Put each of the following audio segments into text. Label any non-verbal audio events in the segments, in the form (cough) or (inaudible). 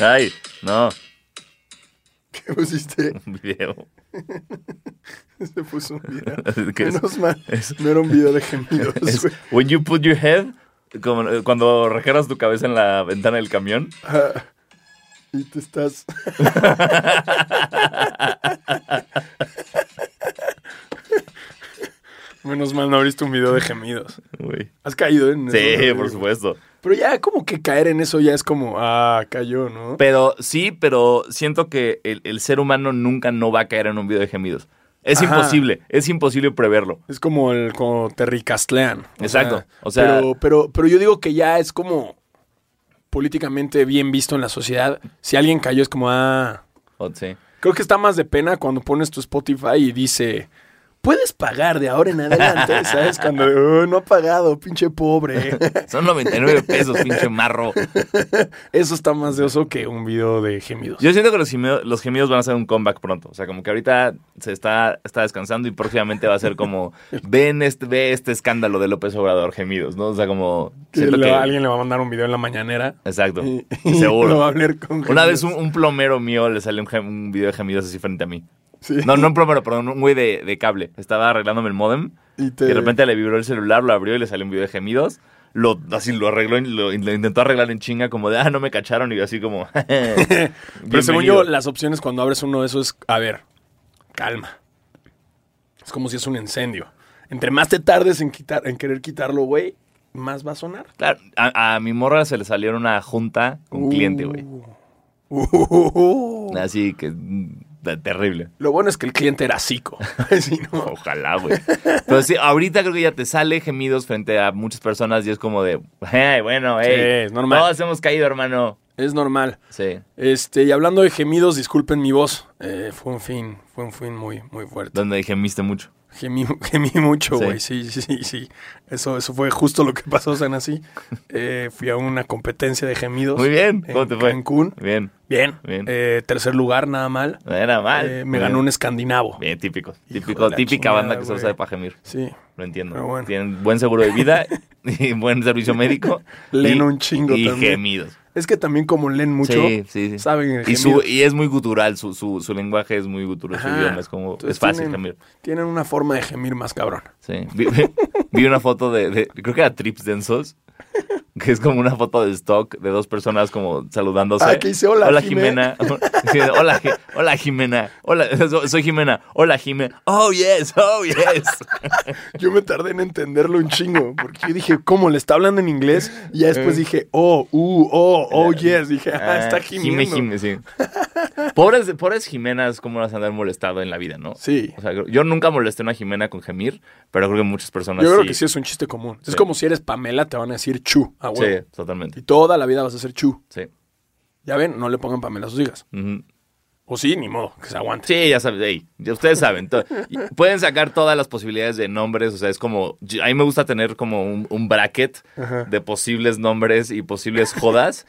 Ay, no, ¿Qué pusiste? (laughs) un video. (laughs) Se puso un video. (laughs) Menos mal. Es- No era un video de gemidos, Es- when you put your head, como, cuando recargas tu cabeza en la ventana del camión. Y te estás. Menos mal no abriste un video de gemidos. Uy. Has caído en Sí, por supuesto. Pero ya como que caer en eso ya es como, ah, cayó, ¿no? Pero sí, pero siento que el, el ser humano nunca no va a caer en un video de gemidos. Es Ajá. imposible, es imposible preverlo. Es como el como te ricastlean. O Exacto, sea, o sea- pero, pero, pero yo digo que ya es como políticamente bien visto en la sociedad. Si alguien cayó es como, ah. O- sí. Creo que está más de pena cuando pones tu Spotify y dice. Puedes pagar de ahora en adelante, (laughs) ¿sabes? Cuando "Oh, no ha pagado, pinche pobre. (laughs) Son 99 pesos, pinche marro. Eso está más de oso que un video de gemidos. Yo siento que los gemidos, los gemidos van a hacer un comeback pronto. O sea, como que ahorita se está, está descansando y próximamente va a ser como, (laughs) ven este, ve este escándalo de López Obrador, gemidos, ¿no? O sea, como... Lo- que- alguien le va a mandar un video en la mañanera. Exacto, Y, y seguro. lo va a hablar con Una vez un, un plomero mío le salió un, un video de gemidos así frente a mí. Sí. No, no un plomero, perdón, un güey de, de cable. Estaba arreglándome el modem Y te- y de repente le vibró el celular, lo abrió y le salió un video de gemidos. Lo, así lo arregló lo, intentó arreglar en chinga como de, ah, no me cacharon y así como... (laughs) (laughs) Pero según yo, las opciones cuando abres uno de esos es, a ver, calma. Es como si es un incendio. Entre más te tardes en, quitar, en querer quitarlo, güey, más va a sonar. Claro, a, a mi morra se le salió una junta con cliente, güey. Uh. (laughs) Así que mm, terrible. Lo bueno es que el cliente era psico. (laughs) (laughs) Sí, ¿no? Ojalá, güey. Pero sí, ahorita creo que ya te sale gemidos frente a muchas personas y es como de, "Hey, bueno, hey, es normal. Todos hemos caído, hermano. Es normal. Sí. Este, y hablando de gemidos, disculpen mi voz. Eh, fue un fin, fue un fin muy, muy fuerte. Donde gemiste mucho. Gemí, (laughs) gemí mucho, güey. Sí. sí, sí, sí. Eso, eso fue justo lo que pasó, Sanasi. Eh, fui a una competencia de gemidos. Muy bien. en ¿Cómo te fue? Cancún. Bien. Bien. Bien. Eh, tercer lugar, nada mal. Era mal. Eh, me ganó un escandinavo. Bien, típico. Típico, típica banda que solo güey. sabe para gemir. Sí. Lo entiendo. Bueno. Tienen buen seguro de vida (laughs) y buen servicio médico. (laughs) Leen y- un chingo Y también. gemidos. Es que también como leen mucho, Sí, sí, sí. saben Y, su, y es muy gutural, su, su, su lenguaje es muy gutural, su idioma es como, Entonces es fácil tienen, gemir. Tienen una forma de gemir más cabrón. Sí. Vi, vi- vi una foto de, de- creo que era Trips Densos, (laughs) que es como una foto de stock de dos personas como saludándose. Ah, que dice, "Hola, Hola, Jimé". Jimena. (laughs) Hola, Ji- hola, Jimena. Hola, so- soy Jimena. Hola, Jimena. Oh, yes, oh, yes. (laughs) Yo me tardé en entenderlo un chingo, porque yo dije, ¿cómo? ¿Le está hablando en inglés? Y ya después dije, oh, uh, oh, oh, yes. Dije, ah, está Jime, gimiendo. Jime, sí. Pobres, pobres Jimenas, cómo las han de haber molestado en la vida, ¿no? Sí. O sea, yo nunca molesté a una Jimena con gemir, pero creo que muchas personas Yo creo sí. que sí es un chiste común. Es como si eres Pamela, te van a decir chu, a Sí, totalmente. Y toda la vida vas a ser chu. Sí. Ya ven, no le pongan Pamela a sus hijas. O sí, ni modo, que se aguante. Sí, ya ya ustedes saben. pueden sacar todas las posibilidades de nombres, o sea, es como, a mí me gusta tener como un, un bracket Ajá. de posibles nombres y posibles jodas.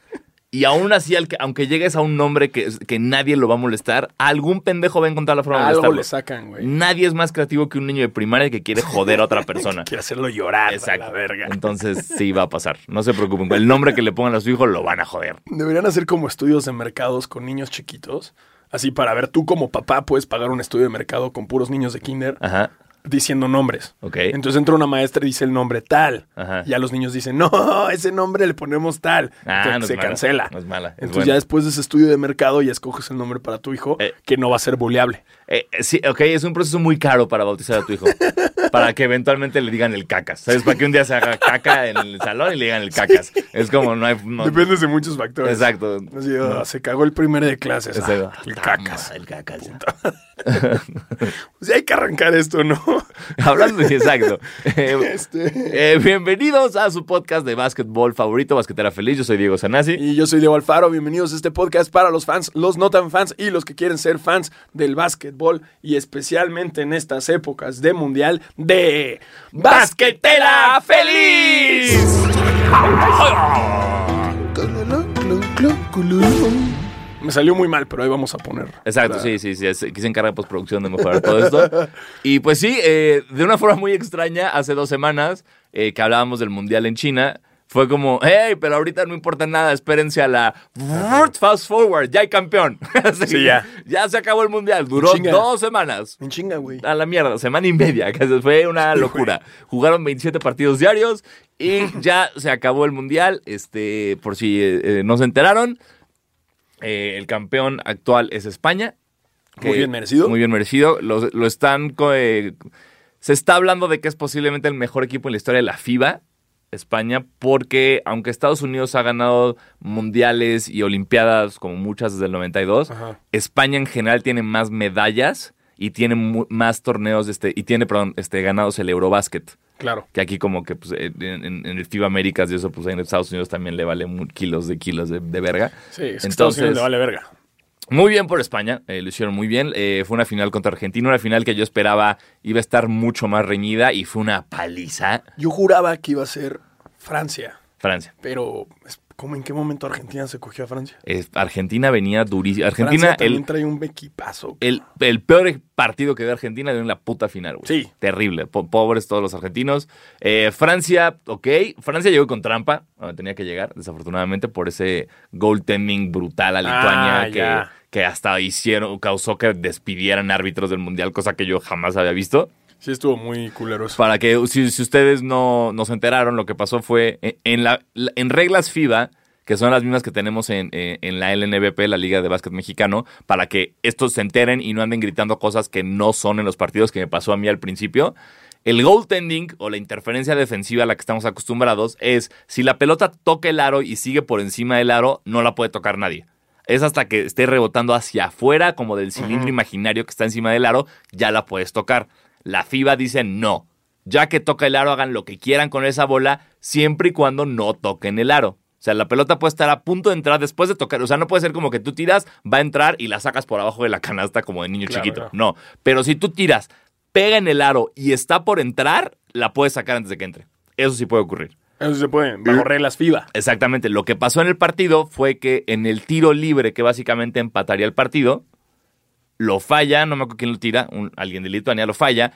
Y aún así, aunque llegues a un nombre que, que nadie lo va a molestar, algún pendejo va a encontrar la forma de Algo molestarlo. le sacan, güey. Nadie es más creativo que un niño de primaria que quiere joder a otra (laughs) persona. Quiere hacerlo llorar, Exacto. la verga. Entonces sí va a pasar. No se preocupen. El nombre que le pongan a su hijo lo van a joder. Deberían hacer como estudios de mercados con niños chiquitos. Así para ver, tú como papá puedes pagar un estudio de mercado con puros niños de kinder Ajá. Diciendo nombres. Ok. Entonces entra una maestra y dice el nombre tal. Ajá. Y a los niños dicen, no, (laughs) ese nombre le ponemos tal. Ah, Entonces no es se mala, cancela. no es mala, es Entonces buena. ya después de ese estudio de mercado ya escoges el nombre para tu hijo Eh. que no va a ser buleable. Eh, eh, sí, ok, es un proceso muy caro para bautizar a tu hijo. para que eventualmente le digan el cacas. ¿Sabes? Para que un día se haga caca en el salón y le digan el cacas. Es como no hay. no- Depende de muchos factores. Exacto. Así, oh, Se cagó el primer de clases. Ah, Exacto. el cacas. El cacas. Pues hay que arrancar esto, ¿no? (laughs) Hablando, exacto. (laughs) Eh, Este... eh, bienvenidos a su podcast de básquetbol favorito, Basquetera Feliz. Yo soy Diego Sanasi. Y yo soy Diego Alfaro, bienvenidos a este podcast para los fans, los no tan fans y los que quieren ser fans del básquetbol y especialmente en estas épocas de mundial de ¡Basquetera Feliz! Me salió muy mal, pero ahí vamos a poner. Exacto, sí, sí, sí. Aquí se encarga de postproducción de mejorar todo esto. (laughs) Y pues sí, eh, de una forma muy extraña, hace dos semanas eh, que hablábamos del Mundial en China, fue como, hey, pero ahorita no importa nada, espérense a la fast forward, ya hay campeón. (laughs) sí, ya. Ya se acabó el mundial, duró dos semanas. En chinga, güey. A la mierda, semana y media, (laughs) que fue una locura. Jugaron 27 partidos diarios y (laughs) ya se acabó el mundial. Este, por si eh, eh, no se enteraron, eh, el campeón actual es España. muy bien merecido. Muy bien merecido. Lo, lo están. se está hablando de que es posiblemente el mejor equipo en la historia de la FIBA. España porque aunque Estados Unidos ha ganado mundiales y olimpiadas como muchas desde el 92, España en general tiene más medallas y tiene más torneos este y tiene perdón, este ganados el Eurobasket. Claro. Que aquí como que pues, en, el FIBA Américas y eso pues en Estados Unidos también le vale kilos de kilos de, verga. Sí, Entonces, Estados Unidos le vale verga. Muy bien por España, eh, lo hicieron muy bien. Eh, fue una final contra Argentina, una final que yo esperaba iba a estar mucho más reñida y fue una paliza. Yo juraba que iba a ser Francia. Francia. Pero, ¿cómo en qué momento Argentina se cogió a Francia? Argentina venía durísima. Argentina también trae un equipazo. El, el, peor partido que dio Argentina dio en la puta final, güey. Sí. Terrible. pobres todos los argentinos. Eh, Francia, ok. Francia llegó con trampa. tenía que llegar, desafortunadamente, por ese goaltending brutal a Lituania ah, que que hasta hicieron, causó que despidieran árbitros del Mundial, cosa que yo jamás había visto. Sí, estuvo muy culeroso. Para que, si, ustedes no, se enteraron, lo que pasó fue, en, la, en reglas FIBA, que son las mismas que tenemos en, en, la LNBP, la Liga de Básquet Mexicano, para que estos se enteren y no anden gritando cosas que no son en los partidos, que me pasó a mí al principio. El goaltending o la interferencia defensiva a la que estamos acostumbrados es si la pelota toca el aro y sigue por encima del aro, no la puede tocar nadie es hasta que esté rebotando hacia afuera, como del cilindro imaginario que está encima del aro, ya la puedes tocar. La FIBA dice no. Ya que toca el aro, hagan lo que quieran con esa bola, siempre y cuando no toquen el aro. O sea, la pelota puede estar a punto de entrar después de tocar. O sea, no puede ser como que tú tiras, va a entrar y la sacas por abajo de la canasta como de niño chiquito. No. Pero si tú tiras, pega en el aro y está por entrar, la puedes sacar antes de que entre. Eso sí puede ocurrir. Eso se puede, bajo reglas FIBA. Exactamente. Lo que pasó en el partido fue que en el tiro libre, que básicamente empataría el partido, lo falla, no me acuerdo quién lo tira, alguien de Lituania lo falla,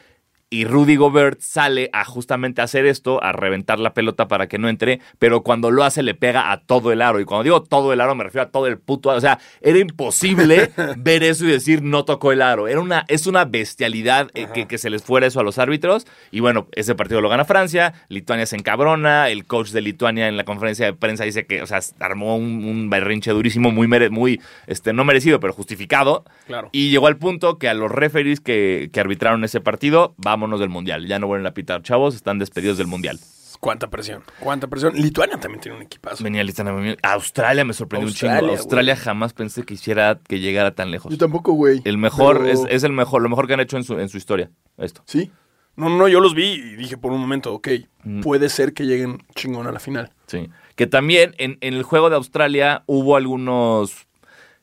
y Rudy Gobert sale a justamente hacer esto, a reventar la pelota para que no entre, pero cuando lo hace le pega a todo el aro. Y cuando digo todo el aro me refiero a todo el puto aro. O sea, era imposible (laughs) ver eso y decir no tocó el aro. Era una, es una bestialidad eh, que, se les fuera eso a los árbitros. Y bueno, ese partido lo gana Francia, Lituania se encabrona, el coach de Lituania en la conferencia de prensa dice que, o sea, armó un, berrinche durísimo, muy, muy este, no merecido, pero justificado. Claro. Y llegó al punto que a los referees que, que arbitraron ese partido, vamos del mundial. Ya no vuelven a pitar. Chavos, están despedidos del mundial. Cuánta presión, cuánta presión. Lituania también tiene un equipazo. Venía Lituania. Australia me sorprendió un chingo. Australia jamás pensé que hiciera que llegara tan lejos. Yo tampoco, güey. El mejor, es, el mejor, lo mejor que han hecho en su, en su historia. Esto. Sí. No, no, yo los vi y dije por un momento, ok, mm. puede ser que lleguen chingón a la final. Sí. Que también en, en el juego de Australia hubo algunos,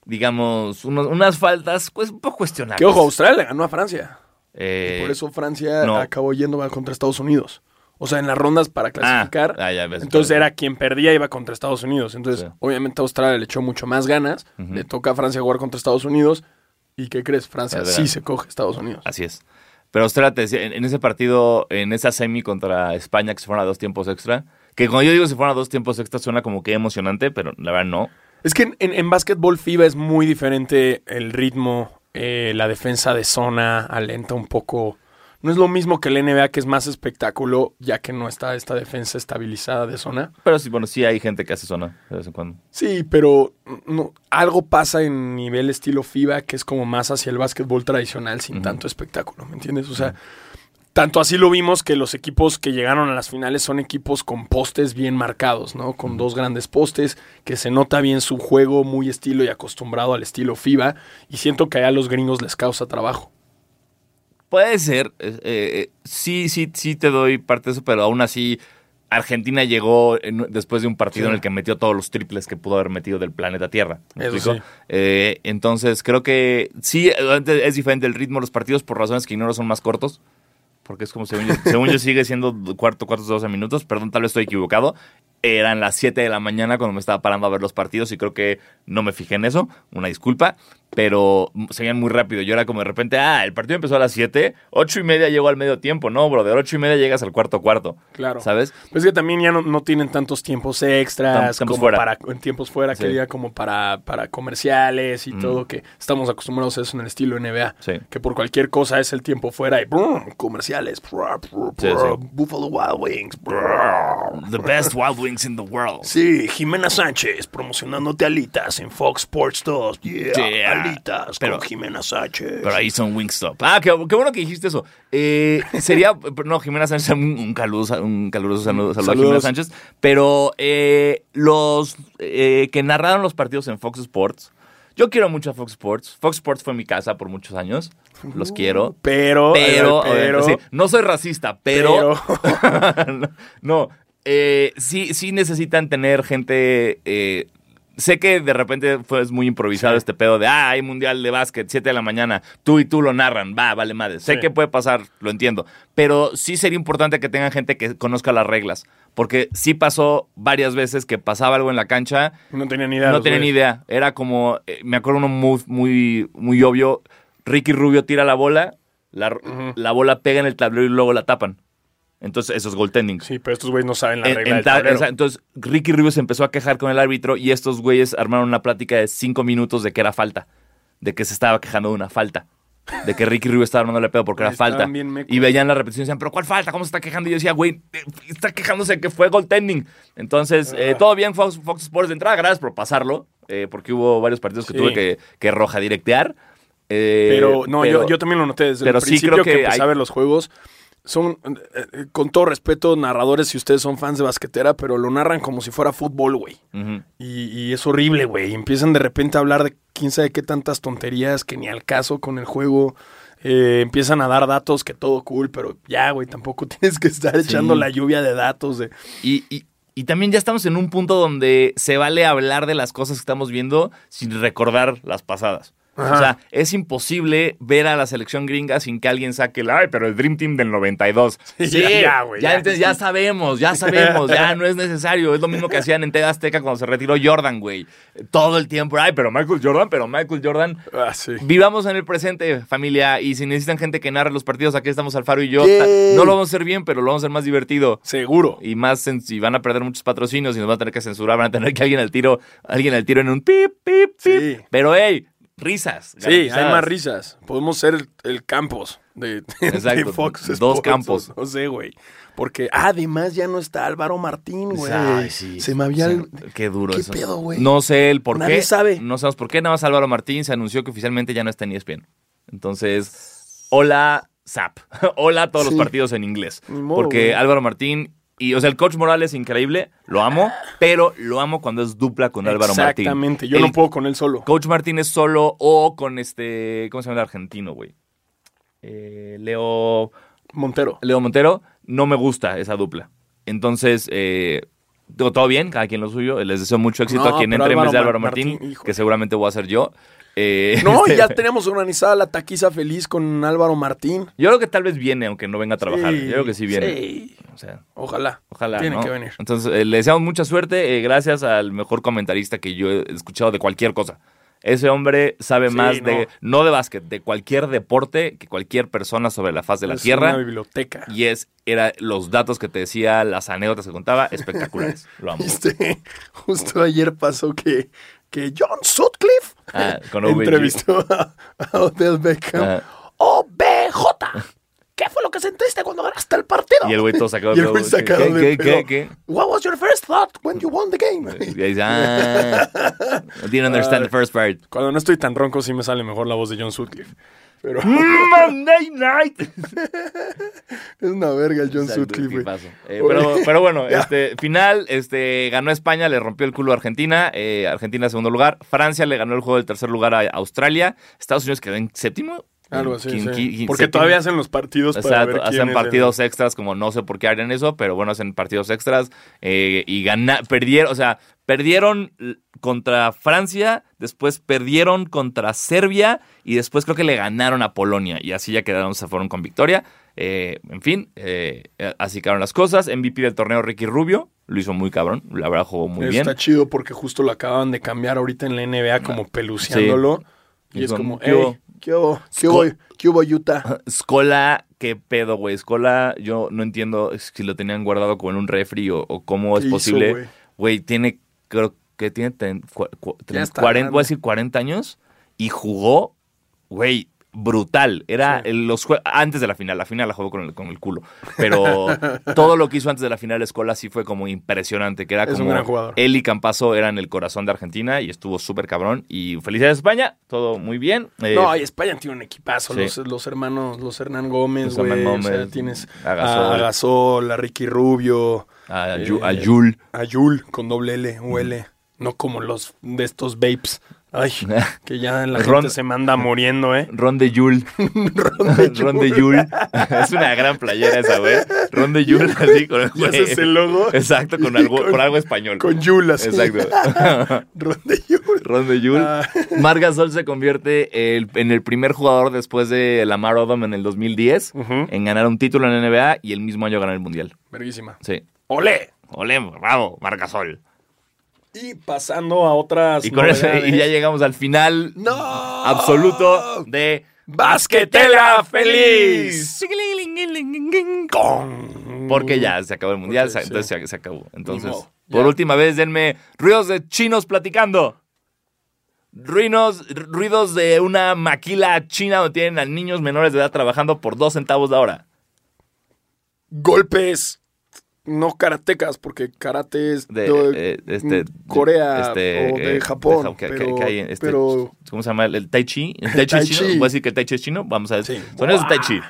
digamos, unas faltas pues, un poco cuestionables. Que ojo, Australia ganó a Francia. Eh, por eso Francia acabó yendo contra Estados Unidos. O sea, en las rondas para ah, clasificar. Ah, entonces era quien perdía iba contra Estados Unidos. Entonces, obviamente Australia le echó mucho más ganas. Le toca a Francia jugar contra Estados Unidos. ¿Y qué crees? Francia sí se coge Estados Unidos. Así es. Pero Australia te decía, en, ese partido, en esa semi contra España, que se fueron a dos tiempos extra, que cuando yo digo se fueron a dos tiempos extra suena como que emocionante, pero la verdad no. Es que en, en, en básquetbol FIBA es muy diferente el ritmo eh, la defensa de zona alenta un poco. No es lo mismo que el NBA, que es más espectáculo, ya que no está esta defensa estabilizada de zona. Pero sí, bueno, sí hay gente que hace zona de vez en cuando. Sí, pero no, algo pasa en nivel estilo FIBA que es como más hacia el básquetbol tradicional sin tanto espectáculo, ¿me entiendes? O sea, tanto así lo vimos que los equipos que llegaron a las finales son equipos con postes bien marcados, ¿no? Con dos grandes postes, que se nota bien su juego muy estilo y acostumbrado al estilo FIBA, y siento que a los gringos les causa trabajo. Puede ser, eh, eh, sí, sí, sí te doy parte de eso, pero aún así Argentina llegó después de un partido en el que metió todos los triples que pudo haber metido del planeta Tierra. Eh, entonces creo que sí, es diferente el ritmo de los partidos por razones que ignoro son más cortos porque es como según yo, sigue siendo cuarto, cuartos de 12 minutos, perdón, tal vez estoy equivocado. Eran las 7 de la mañana cuando me estaba parando a ver los partidos y creo que no me fijé en eso, una disculpa. Pero seguían muy rápido. Yo era como de repente, ah, el partido empezó a las 7, 8 y media llegó al medio tiempo. No, bro, de 8 y media llegas al cuarto cuarto. Claro. ¿Sabes? Pues que también ya no, tienen tantos tiempos extras como fuera. para en tiempos fuera, que Sí. diga como para, para comerciales y Mm. todo, que estamos acostumbrados a eso en el estilo NBA. Sí. Que por cualquier cosa es el tiempo fuera y ¡brum! comerciales. brr, brr, Sí. Buffalo Wild Wings. The best Wild Wings in the world. Sí, Jimena Sánchez promocionándote alitas en Fox Sports 2. Yeah, Yeah. Pero- con Jimena Sánchez. Pero ahí son Wingstop. Ah, qué, qué bueno que dijiste eso. Eh, sería, (laughs) no, Jimena Sánchez, un, un caluroso, un caluroso saludo, saludo a Jimena. Sánchez. Pero eh, los eh, que narraron los partidos en Fox Sports, yo quiero mucho a Fox Sports. Fox Sports fue mi casa por muchos años. Los quiero. Pero, Pero, pero, sí, no soy racista, pero, pero- no, (laughs) no, eh, sí, sí necesitan tener gente. eh, sé que de repente fue muy improvisado Sí. este pedo de, ah, hay mundial de básquet, 7 de la mañana, tú y tú lo narran, va, vale madre. Sé Sí. que puede pasar, lo entiendo, pero sí sería importante que tengan gente que conozca las reglas, porque sí pasó varias veces que pasaba algo en la cancha no tenía ni idea. no tenía ni idea. Era como, eh, me acuerdo uno muy, muy, muy obvio. Ricky Rubio tira la bola, la, la bola pega en el tablero y luego la tapan. Entonces, eso es goaltending. Sí, pero estos güeyes no saben la En- regla en ta- entonces, Ricky Rubio se empezó a quejar con el árbitro y estos güeyes armaron una plática de cinco minutos de que era falta. De que se estaba quejando de una falta. De que Ricky Rubio estaba armándole pedo porque era (laughs) falta. Y veían la repetición y decían, ¿pero cuál falta? ¿Cómo se está quejando? Y yo decía, güey, eh, está quejándose de que fue goaltending. Entonces, Ah. eh, todo bien, Fox, Fox Sports de entrada. Gracias por pasarlo. eh, porque hubo varios partidos que Sí. tuve que, que roja directear. eh, Pero no, pero- yo, yo también lo noté desde pero el sí principio creo que, que empecé hay- a ver los juegos. Son, eh, eh, con todo respeto, narradores si ustedes son fans de basquetera, pero lo narran como si fuera fútbol, güey. Y, y es horrible, güey. Empiezan de repente a hablar de quién sabe qué tantas tonterías que ni al caso con el juego. Eh, empiezan a dar datos que todo cool, pero ya, güey, tampoco (laughs) tienes que estar echando la lluvia de datos de... Y, y- y también ya estamos en un punto donde se vale hablar de las cosas que estamos viendo sin recordar las pasadas. Ajá. O sea, es imposible ver a la selección gringa sin que alguien saque el, ay, pero el Dream Team del 92. Sí, ya, ya, güey, Ya, ya, sí. ya sabemos, ya sabemos, ya no es necesario. Es lo mismo que hacían en Tega Azteca cuando se retiró Jordan, güey. Todo el tiempo, ay, pero Michael Jordan, pero Michael Jordan. Ah, sí. Vivamos en el presente, familia, y si necesitan gente que narre los partidos, aquí estamos Alfaro y yo. Yay. No lo vamos a hacer bien, pero lo vamos a hacer más divertido Seguro. y más si van a perder muchos patrocinios y nos van a tener que censurar, van a tener que alguien al tiro, alguien al tiro en un pip, pip, pip. Sí. Pero hey, risas. Sí, hay más risas. Podemos ser el, el campos de, Fox. dos campos. No sé, güey. Porque además ya no está Álvaro Martín, güey. Ay, sí. Se me había... Sí, el- Qué duro ¿Qué eso. pedo, güey? No sé el por Nadie qué. sabe. No sabemos por qué. Nada más Álvaro Martín se anunció que oficialmente ya no está en ESPN. Entonces, hola, Zap. (laughs) hola a todos Sí. los partidos en inglés. Modo, porque. Álvaro Martín. Y, o sea, el coach Morales es increíble, lo amo, pero lo amo cuando es dupla con Álvaro Martín. Exactamente. Yo El no puedo con él solo. Coach Martínez solo o con este. ¿Cómo se llama el argentino, güey? Eh, Leo. Montero. Leo Montero. No me gusta esa dupla. Entonces, eh, todo bien, cada quien lo suyo. Les deseo mucho éxito No, a quien entre en vez de Álvaro Martín, Martín, que seguramente voy a ser yo. Eh, (laughs) No, este, ya tenemos organizada la taquiza feliz con Álvaro Martín. Yo creo que tal vez viene, aunque no venga a trabajar. Sí, yo creo que sí viene. sí. O sea, Ojalá. Ojalá. Tiene ¿no? que venir. Entonces, eh, le deseamos mucha suerte. eh, gracias al mejor comentarista que yo he escuchado de cualquier cosa. Ese hombre sabe Sí, más de, no. no de básquet, de cualquier deporte que cualquier persona sobre la faz de la Es tierra. una biblioteca. Y es, era los datos que te decía, las anécdotas que contaba, espectaculares. (laughs) Lo amo. Viste, justo ayer pasó que, que John Sutcliffe Ah, con entrevistó a, a Odell Beckham. Ah. OBJ. ¿Qué fue lo que sentiste cuando ganaste el partido? Y el güey todo sacado (laughs) Y el güey sacado ¿Qué, de qué, qué, qué? What was your first thought when you won the game? Y ahí dice, ah, didn't understand the first part. Cuando no estoy tan ronco sí me sale mejor la voz de John Sutcliffe. Pero (laughs) Monday night. (laughs) es una verga el John Exacto, Sutcliffe. Eh, pero, (laughs) pero bueno, este final, este ganó España, le rompió el culo a Argentina, eh, Argentina en segundo lugar, Francia le ganó el juego del tercer lugar a Australia, Estados Unidos quedó en séptimo. Algo así, sí. Porque séptimo. todavía hacen los partidos para Exacto, ver quién hacen es partidos extras, como no sé por qué harían eso, pero bueno, hacen partidos extras eh, y perdieron, o sea, perdieron contra Francia, después perdieron contra Serbia y después creo que le ganaron a Polonia y así ya quedaron, se fueron con victoria. Eh, en fin, eh, así quedaron las cosas. MVP del torneo Ricky Rubio, lo hizo muy cabrón, la verdad jugó muy bien. Está chido porque justo lo acaban de cambiar ahorita en la NBA como peluceándolo. Y, es como, ¿qué hubo? ¿Qué hubo? ¿Qué hubo, ¿Qué hubo Utah? Skola, qué pedo, güey. Skola, yo no entiendo si lo tenían guardado como en un refri o, cómo es posible. Güey, tiene, creo que tiene 40, voy a decir 40 años y jugó, güey, brutal. Era los antes de la final. La final la jugó con el, con el culo. Pero (laughs) todo lo que hizo antes de la final Escola sí fue como impresionante. Que era como él y Campazo eran el corazón de Argentina y estuvo súper cabrón. Y felicidades España, todo muy bien. Eh, no, y España tiene un equipazo. Los, hermanos, los Hernán Gómez, güey. tienes a Gasol. a, Ricky Rubio. A, eh, a Yul. A Yul con doble L, UL. No como los de estos vapes. Ay, (laughs) que ya la gente se manda muriendo, ¿eh? (laughs) Ron de Yul. (laughs) Ron de Yul. es una gran playera esa, güey. Ron de Yul, así con el ese es el logo? Exacto, con algo, con, algo español. Con Yul, así. Exacto. Ron de Yul. Ron de Yul. Ah. Margasol se convierte en el primer jugador después de Lamar Odom en el 2010 en ganar un título en la NBA y el mismo año ganar el Mundial. Verguísima. Sí. ¡Olé! ¡Olé, bravo, Margasol! Y pasando a otras. Y, con eso, y ya llegamos al final absoluto de Basquetela Feliz. Porque ya se acabó el mundial, entonces se, acabó. Entonces, por última vez, denme ruidos de chinos platicando. Ruinos, ruidos de una maquila china donde tienen a niños menores de edad trabajando por dos centavos de hora. Golpes no karatecas, porque karate es de, eh, este, Corea este, o de eh, Japón. Este, pero, ¿Cómo se llama? ¿El, tai chi? ¿El (laughs) tai chi, chino? ¿Voy a decir que el tai chi es chino? Vamos a ver. Sí. Son esos tai chi.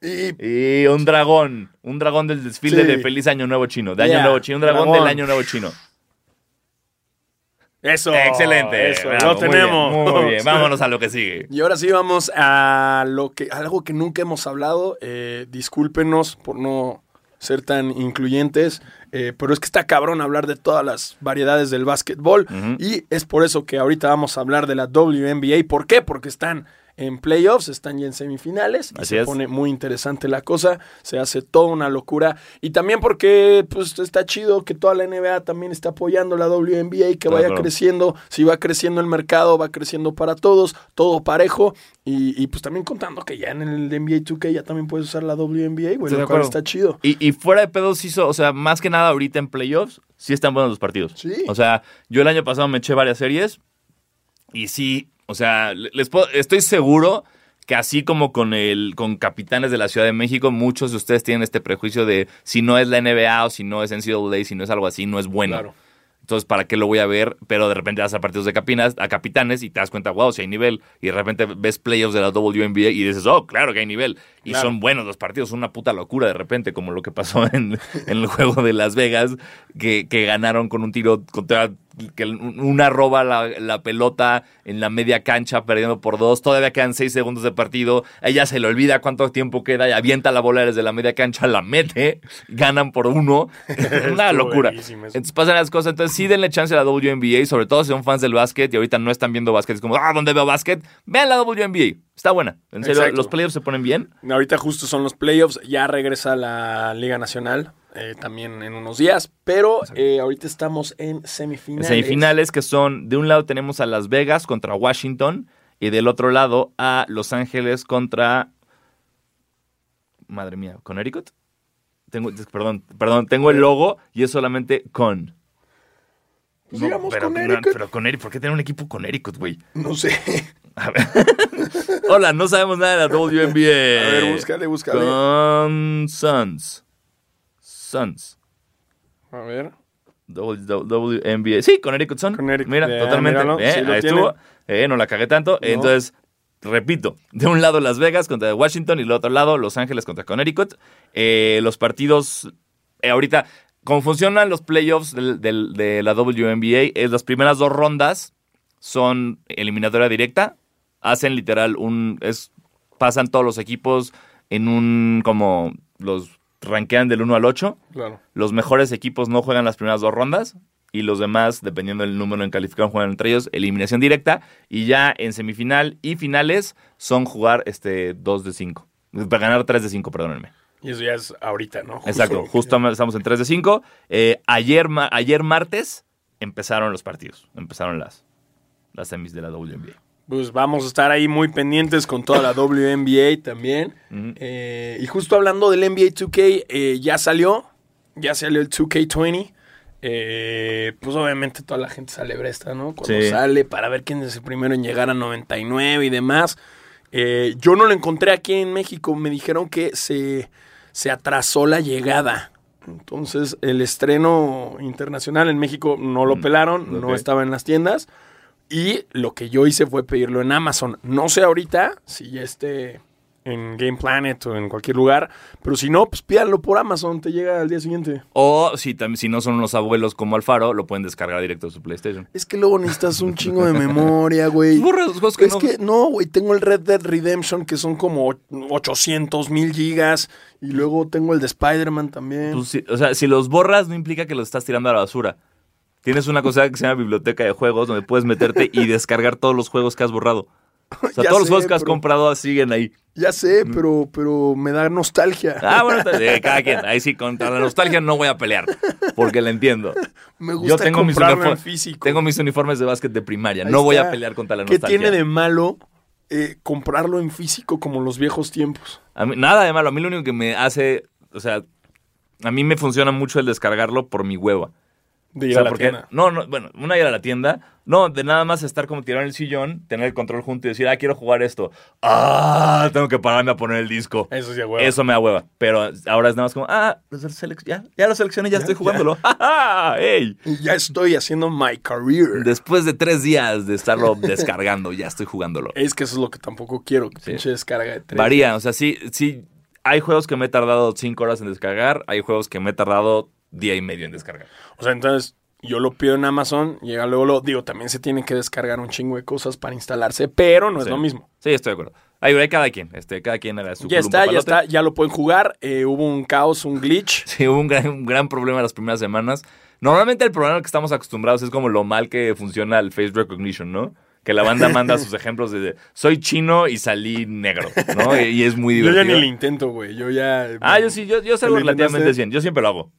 Y, (laughs) un dragón. Un dragón del desfile de Feliz Año Nuevo Chino. De Año Nuevo Chino. Un dragón, del Año Nuevo Chino. Eso. Excelente. Eso, lo tenemos. muy bien. (laughs) Vámonos a lo que sigue. Y ahora sí vamos a lo que algo que nunca hemos hablado. Eh, discúlpenos por no ser tan incluyentes, eh, pero es que está cabrón hablar de todas las variedades del básquetbol y es por eso que ahorita vamos a hablar de la WNBA. ¿Por qué? Porque están en playoffs, están ya en semifinales. Y se pone muy interesante la cosa, se hace toda una locura. Y también porque pues está chido que toda la NBA también está apoyando la WNBA y que vaya creciendo. Si va creciendo el mercado, va creciendo para todos, todo parejo. Y, pues también contando que ya en el NBA 2K ya también puedes usar la WNBA, güey, lo cual está chido. Y, y fuera de pedos hizo, o sea, más que nada ahorita en playoffs, sí están buenos los partidos. Sí. O sea, yo el año pasado me eché varias series y sí, o sea, les estoy seguro que así como con el con capitanes de la Ciudad de México, muchos de ustedes tienen este prejuicio de si no es la NBA o si no es NCAA, si no es algo así, no es bueno. Claro. Entonces, ¿para qué lo voy a ver? Pero de repente vas a partidos de capinas, a capitanes y te das cuenta, wow, si hay nivel. Y de repente ves playoffs de la WNBA y dices, oh, claro que hay nivel. Y son buenos los partidos, una puta locura de repente, como lo que pasó (laughs) en, el juego de Las Vegas, que, que ganaron con un tiro contra que una roba la, pelota en la media cancha perdiendo por dos, todavía quedan seis segundos de partido, ella se le olvida cuánto tiempo queda y avienta la bola desde la media cancha, la mete, ganan por uno, (laughs) (laughs) una locura. Entonces pasan las cosas, entonces sí denle chance a la WNBA, sobre todo si son fans del básquet y ahorita no están viendo básquet, es como, ah, ¿dónde veo básquet? Vean la WNBA, está buena, en serio, los playoffs se ponen bien. Ahorita justo son los playoffs, ya regresa la Liga Nacional, eh, también en unos días, pero eh, ahorita estamos en semifinales. Semifinales que son, de un lado tenemos a Las Vegas contra Washington y del otro lado a Los Ángeles contra... Madre mía, ¿Connecticut? Tengo, perdón, perdón, tengo el logo y es solamente con. Pues digamos pero, pero ¿por qué tener un equipo con Connecticut, güey? No sé. A ver. (laughs) Hola, no sabemos nada de la WNBA. A ver, búscale, búscale. Con Suns. Suns. A ver. WNBA. Sí, con Eric Hudson. Mira, totalmente. Eh, ahí estuvo. Eh, no la cagué tanto. Entonces, repito, de un lado Las Vegas contra Washington y del otro lado Los Ángeles contra Connecticut. Eh, los partidos, ahorita, cómo funcionan los playoffs de la WNBA, es las primeras dos rondas son eliminatoria directa. Hacen literal un, es, pasan todos los equipos en un, como, los rankean del 1 al 8. Claro. Los mejores equipos no juegan las primeras dos rondas y los demás, dependiendo del número en calificación, juegan entre ellos eliminación directa. Y ya en semifinal y finales son jugar este 2 de 5. Para ganar 3 de 5, perdónenme. Y eso ya es ahorita, ¿no? Exacto, justo estamos en 3 de 5. Eh, ayer, ayer martes empezaron los partidos, empezaron las, las semis de la WNBA. Pues vamos a estar ahí muy pendientes con toda la WNBA también. Eh, y justo hablando del NBA 2K, eh, ya salió, ya salió el 2K20. Eh, pues obviamente toda la gente sale bresta, ¿no? Cuando sale para ver quién es el primero en llegar a 99 y demás. yo no lo encontré aquí en México, me dijeron que se, se atrasó la llegada. Entonces el estreno internacional en México no lo mm, pelaron, no estaba en las tiendas. Y lo que yo hice fue pedirlo en Amazon. No sé ahorita si ya esté en Game Planet o en cualquier lugar, pero si no, pues pídanlo por Amazon, te llega al día siguiente. O si, si no son unos abuelos como Alfaro, lo pueden descargar directo de su PlayStation. Es que luego necesitas un chingo de memoria, güey. (laughs) que es que no, güey, tengo el Red Dead Redemption que son como 800 mil gigas y luego tengo el de Spider-Man también. Pues o sea, si los borras no implica que los estás tirando a la basura. Tienes una cosa que se llama biblioteca de juegos donde puedes meterte y (laughs) descargar todos los juegos que has borrado. O sea, todos los juegos que has comprado siguen ahí. Ya sé, mm. pero, pero me da nostalgia. Ah, bueno, cada quien. (laughs) Ahí sí, contra la nostalgia no voy a pelear, porque la entiendo. Me gusta Yo tengo mis físico. Tengo mis uniformes de básquet de primaria. no voy a pelear contra la nostalgia. ¿Qué tiene de malo eh, comprarlo en físico como los viejos tiempos? nada de malo. A mí lo único que me hace, o sea, a mí me funciona mucho el descargarlo por mi hueva. De ir a la tienda. No, no, bueno, una ir a la tienda. No, de nada más estar como tirado en el sillón, tener el control junto y decir, ah, quiero jugar esto. Ah, tengo que pararme a poner el disco. Eso sí hueva. Eso me da hueva. Pero ahora es nada más como, ah, ya, ya lo seleccioné, ya, estoy jugándolo. (laughs) ¡Ja, ¡Ey! Ya estoy haciendo my career. Después de tres días de estarlo (laughs) descargando, ya estoy jugándolo. Es que eso es lo que tampoco quiero, que pinche descarga de tres. Varía, o sea, sí, sí. Hay juegos que me he tardado cinco horas en descargar, hay juegos que me he tardado día y medio en descargar. O sea, entonces yo lo pido en Amazon, llega luego lo digo, también se tiene que descargar un chingo de cosas para instalarse, pero no es lo mismo. Sí, estoy de acuerdo. Ahí hay cada quien, este, cada quien era su Ya está, ya está, ya lo pueden jugar. Eh, hubo un caos, un glitch. (laughs) Sí, hubo un gran, un gran problema las primeras semanas. Normalmente el problema que estamos acostumbrados es como lo mal que funciona el face recognition, ¿no? que la banda manda sus (laughs) ejemplos de soy chino y salí negro, ¿no? Y, es muy divertido. Yo ya ni lo intento, güey. Yo ya. Ah, yo sí, yo, yo salgo relativamente bien. Yo siempre lo hago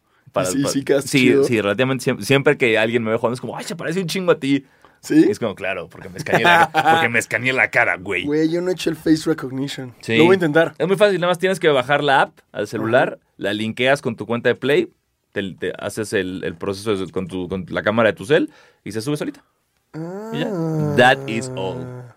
sí, sí, sí, sí, relativamente siempre, que alguien me ve jugando es como, ay, se parece un chingo a ti. ¿Sí? es como, claro, porque me escaneé la, (laughs) porque me escaneé la cara, güey. Güey, yo no he hecho el face recognition. Sí. Lo voy a intentar. Es muy fácil, nada más tienes que bajar la app al celular, la linkeas con tu cuenta de Play, te, haces el, proceso con, tu, con la cámara de tu cel y se sube solita. Ah. That is all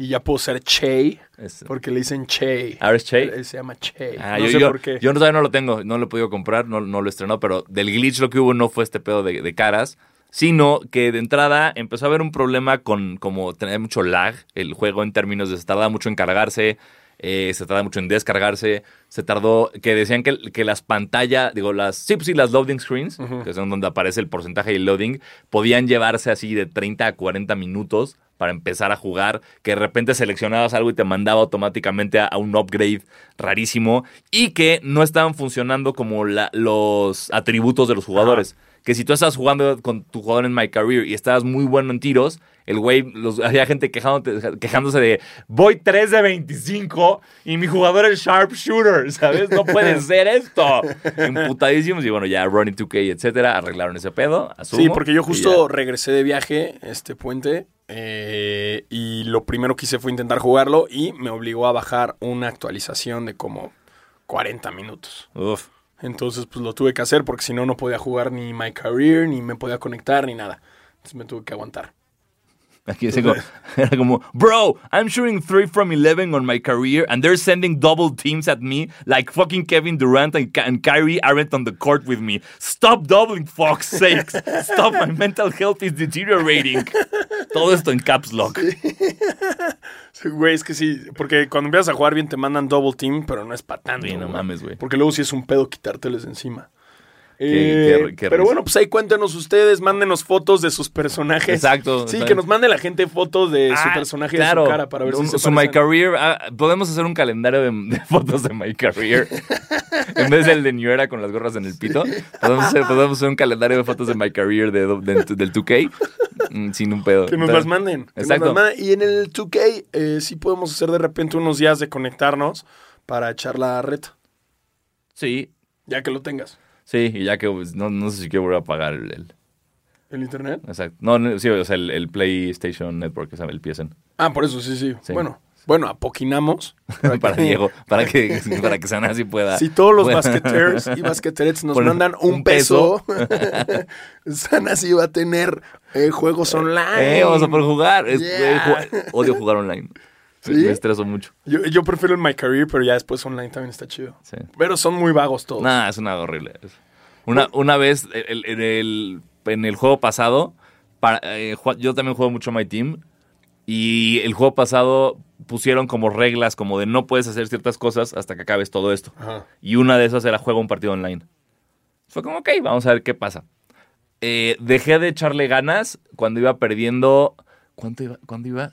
y ya puedo ser Che, porque le dicen Che. ¿Ahora es Che? Él se llama Che. Ah, no yo, sé por qué. Yo todavía no lo tengo, no lo he podido comprar, no, no lo estrenó, pero del glitch lo que hubo no fue este pedo de, caras, sino que de entrada empezó a haber un problema con como tener mucho lag el juego en términos de se tardaba mucho en cargarse, eh, se tarda mucho en descargarse, se tardó, que decían que, que las pantallas, digo, las, sí, pues sí, las loading screens, que son donde aparece el porcentaje y el loading, podían llevarse así de 30 a 40 minutos para empezar a jugar, que de repente seleccionabas algo y te mandaba automáticamente a, un upgrade rarísimo y que no estaban funcionando como los atributos de los jugadores. Que si tú estás jugando con tu jugador en My Career y estabas muy bueno en tiros, el güey, había gente quejándose de voy 3 de 25 y mi jugador es sharpshooter, ¿sabes? No puede (laughs) ser esto. Emputadísimos y bueno, ya Running 2K, etcétera, arreglaron ese pedo. sí, porque yo justo regresé de viaje este puente eh, y lo primero que hice fue intentar jugarlo y me obligó a bajar una actualización de como 40 minutos. Uf. Entonces, pues lo tuve que hacer porque si no, no podía jugar ni My Career, ni me podía conectar, ni nada. Entonces me tuve que aguantar. Aquí (laughs) era como, bro, I'm shooting 3 from 11 on my career and they're sending double teams at me like fucking Kevin Durant and, and Kyrie aren't on the court with me. Stop doubling, fuck's sakes. Stop, my mental health is deteriorating. (laughs) Todo esto en caps lock. (laughs) güey, es que sí, porque cuando empiezas a jugar bien te mandan double team, pero no es para tanto. no mames, güey. Porque luego sí es un pedo quitárteles encima. Eh, pero bueno, pues ahí cuéntenos ustedes, mándenos fotos de sus personajes. Exacto. Sí, que nos mande la gente fotos de su ah, personaje y de su cara para ver si se Su My Career, ah, podemos hacer un calendario de, (laughs) fotos de My Career. en vez del de New Era con las gorras en el pito, podemos hacer, un calendario de fotos de My Career de, del 2K mm, sin un pedo. Que nos las manden. Exacto. Y en el 2K eh, sí podemos hacer de repente unos días de conectarnos para echar la red. Sí. Ya que lo tengas. Sí, y ya que pues, no, no sé si quiero volver a pagar el, ¿El internet? Exacto. No, sí, o sea, el, PlayStation Network, o sea, el PSN. Ah, por eso, sí, sí. Bueno, bueno, apoquinamos. (laughs) Para, Diego, para que, (laughs) (laughs) para que Sanasi pueda. Si todos los basqueteers y basqueterets nos mandan un, peso, Sanasi va a tener eh, juegos online. Eh, vamos a poder jugar. odio jugar online. Me estreso mucho. Yo, yo, prefiero el My Career, pero ya después online también está chido. Sí. Pero son muy vagos todos. Nah, es una horrible. Una, una vez, en el, en el juego pasado, para, eh, yo también juego mucho My Team. Y el juego pasado pusieron como reglas como de no puedes hacer ciertas cosas hasta que acabes todo esto. Y una de esas era juego un partido online. Fue como, ok, vamos a ver qué pasa. Eh, dejé de echarle ganas cuando iba perdiendo. ¿Cuánto iba? ¿Cuándo iba?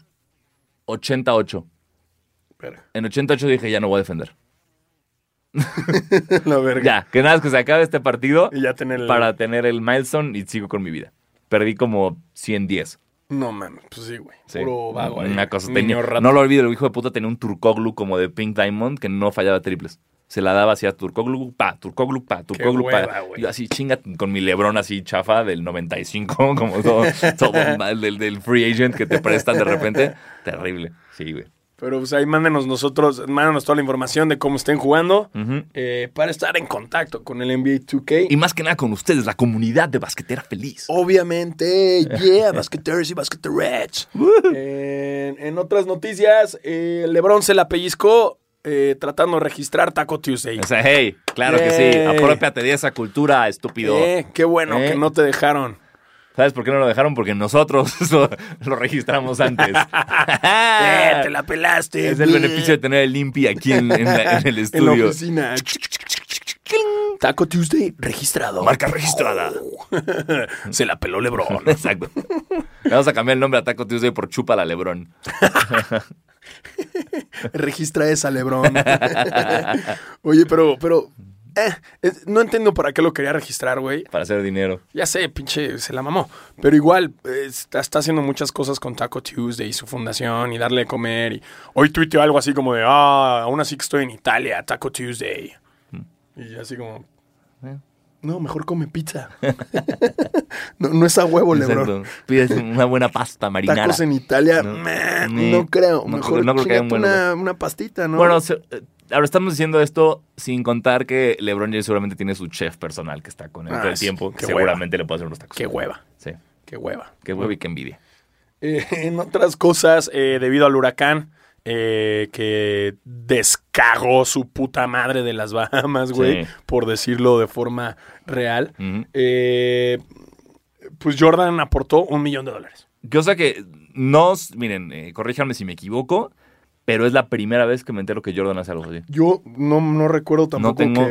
88. En 88 dije, ya no voy a defender. (laughs) La verga. Ya, que nada, es que se acabe este partido y ya tener para tener el milestone y sigo con mi vida. Perdí como 110. No mames, pues sí, güey. Puro vago. Una cosa. no lo olvido, el hijo de puta tenía un Turcoglu como de Pink Diamond que no fallaba triples. Se la daba así a Turcoglu, pa, Turcoglu, pa, Turcoglu, pa. Yo así chinga con mi Lebron así chafa del 95, (laughs) como todo, todo (laughs) del, del free agent que te prestan de repente. Terrible. Sí, güey. Pero pues ahí mándenos nosotros, mándenos toda la información de cómo estén jugando eh, para estar en contacto con el NBA 2K. Y más que nada con ustedes, la comunidad de basquetera feliz. Obviamente, (laughs) yeah, basqueteers y basqueterets. (laughs) en, en otras noticias, eh, LeBron se la pellizcó eh, tratando de registrar Taco Tuesday. O sea, hey, claro que sí, apropiate de esa cultura, estúpido. qué bueno que no te dejaron. ¿Sabes por qué no lo dejaron? Porque nosotros (laughs) lo, registramos antes. (laughs) eh, te la pelaste. Es el beneficio de tener el limpi aquí en, el estudio. En la oficina. Taco Tuesday registrado. Marca registrada. (laughs) Se la peló Lebron. Exacto. Vamos a cambiar el nombre a Taco Tuesday por Chupa la Lebron. Registra esa Lebron. Oye, pero, pero eh, no entiendo para qué lo quería registrar, güey. Para hacer dinero. Ya sé, pinche, se la mamó. Pero igual, está, haciendo muchas cosas con Taco Tuesday y su fundación y darle de comer. Y hoy tuiteó algo así como de, ah, aún así que estoy en Italia, Taco Tuesday. Mm. Y así como, eh. no, mejor come pizza. (laughs) no, es a huevo, Lebron. Pides una buena pasta (laughs) marinara. Tacos en Italia, no, creo. Mejor no, creo que una, una, pastita, ¿no? Bueno, eh, ahora estamos diciendo esto sin contar que LeBron James seguramente tiene su chef personal que está con él todo el ah, tiempo. Que seguramente le puede hacer unos tacos. Qué hueva. Sí. Qué hueva. Qué hueva y qué envidia. Eh, en otras cosas, eh, debido al huracán eh, que descagó su puta madre de las Bahamas, güey, por decirlo de forma real, pues Jordan aportó un millón de dólares. Cosa que no, miren, corríjanme si me equivoco, pero es la primera vez que me entero que Jordan hace algo así. Yo no, no recuerdo tampoco no tengo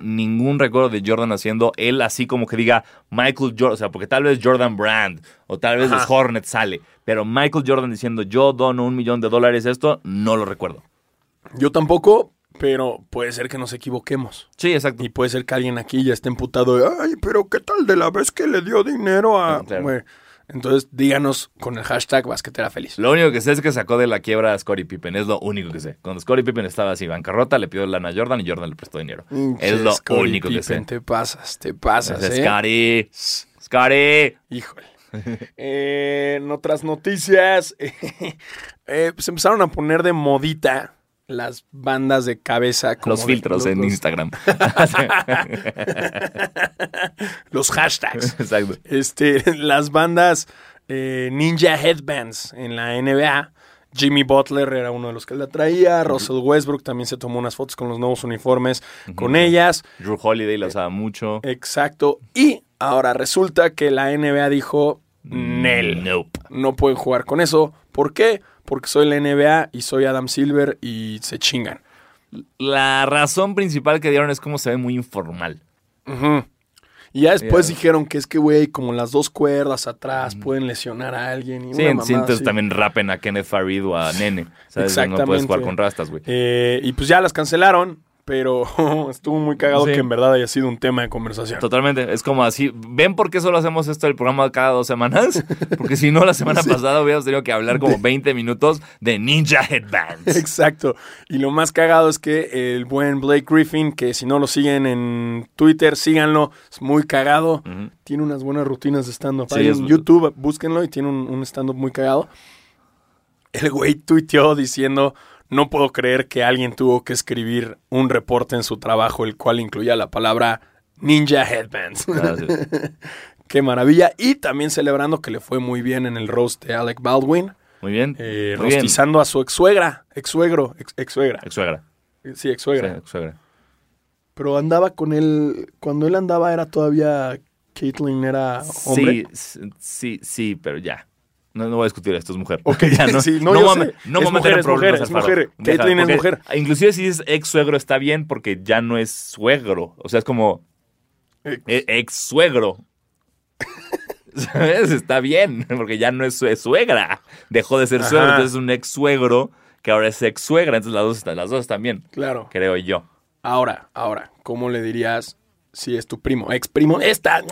ningún recuerdo de Jordan haciendo él así como que diga Michael Jordan, o sea, porque tal vez Jordan Brand o tal vez los Hornets sale, pero Michael Jordan diciendo yo dono un millón de dólares esto, no lo recuerdo. Yo tampoco, pero puede ser que nos equivoquemos. Sí, exacto. Y puede ser que alguien aquí ya esté emputado de, ay, pero ¿qué tal de la vez que le dio dinero a... Entonces, díganos con el hashtag basquetera feliz. Lo único que sé es que sacó de la quiebra a Scottie Pippen. Es lo único que sé. Cuando Scottie Pippen estaba así bancarrota, le pidió lana a Jordan y Jordan le prestó dinero. es lo único que sé. Te pasas, te pasas. ¿eh? Scottie. Scottie. Híjole. Eh, en otras noticias, (laughs) eh, se empezaron a poner de modita las bandas de cabeza. los filtros en Instagram. (laughs) los hashtags. Exacto. Este, las bandas eh, Ninja Headbands en la NBA. Jimmy Butler era uno de los que la traía. Russell Westbrook también se tomó unas fotos con los nuevos uniformes con ellas. Drew Holiday la usaba mucho. Exacto. Y ahora resulta que la NBA dijo: Nel. Nope. No pueden jugar con eso. ¿Por qué? Porque soy la NBA y soy Adam Silver y se chingan. La razón principal que dieron es como se ve muy informal. Y ya después dijeron que es que, güey, como las dos cuerdas atrás pueden lesionar a alguien. Y sí, entonces también rapen a Kenneth Farid o a Nene. ¿sabes? No puedes jugar con rastas, güey. Eh, y pues ya las cancelaron, pero (laughs) estuvo muy cagado que en verdad haya sido un tema de conversación. Totalmente, es como así. ¿Ven por qué solo hacemos esto el programa cada dos semanas? (laughs) Porque si no, la semana pasada hubiéramos tenido que hablar como 20 minutos de Ninja Headbands. (laughs) Exacto. Y lo más cagado es que el buen Blake Griffin, que si no lo siguen en Twitter, síganlo, es muy cagado. Tiene unas buenas rutinas de stand-up. en YouTube, búsquenlo y tiene un, un stand-up muy cagado. El güey tuiteó diciendo no puedo creer que alguien tuvo que escribir un reporte en su trabajo el cual incluía la palabra Ninja Headbands. (laughs) Qué maravilla. Y también celebrando que le fue muy bien en el roast de Alec Baldwin. Muy bien. Eh, rostizando a su ex suegra. Ex suegro. Ex, suegra. Ex suegra. Sí, ex suegra. Pero andaba con él. Cuando él andaba era todavía. Caitlyn era hombre. Sí, sí, sí, pero ya. No, no voy a discutir esto, es mujer. Ok, (laughs) ya no. Sí, no, no, yo no es mujer, es mujer, es mujer. Caitlyn es mujer. Inclusive si es ex suegro está bien porque ya no es suegro. O sea, es como ex, e, suegro. (laughs) ¿Sabes? Está bien, porque ya no es, suegra. Dejó de ser suegro, entonces es un ex suegro que ahora es ex suegra. Entonces las dos, las dos están bien. Claro. Creo yo. Ahora, ahora, ¿cómo le dirías si es tu primo, ex primo, esta. (laughs)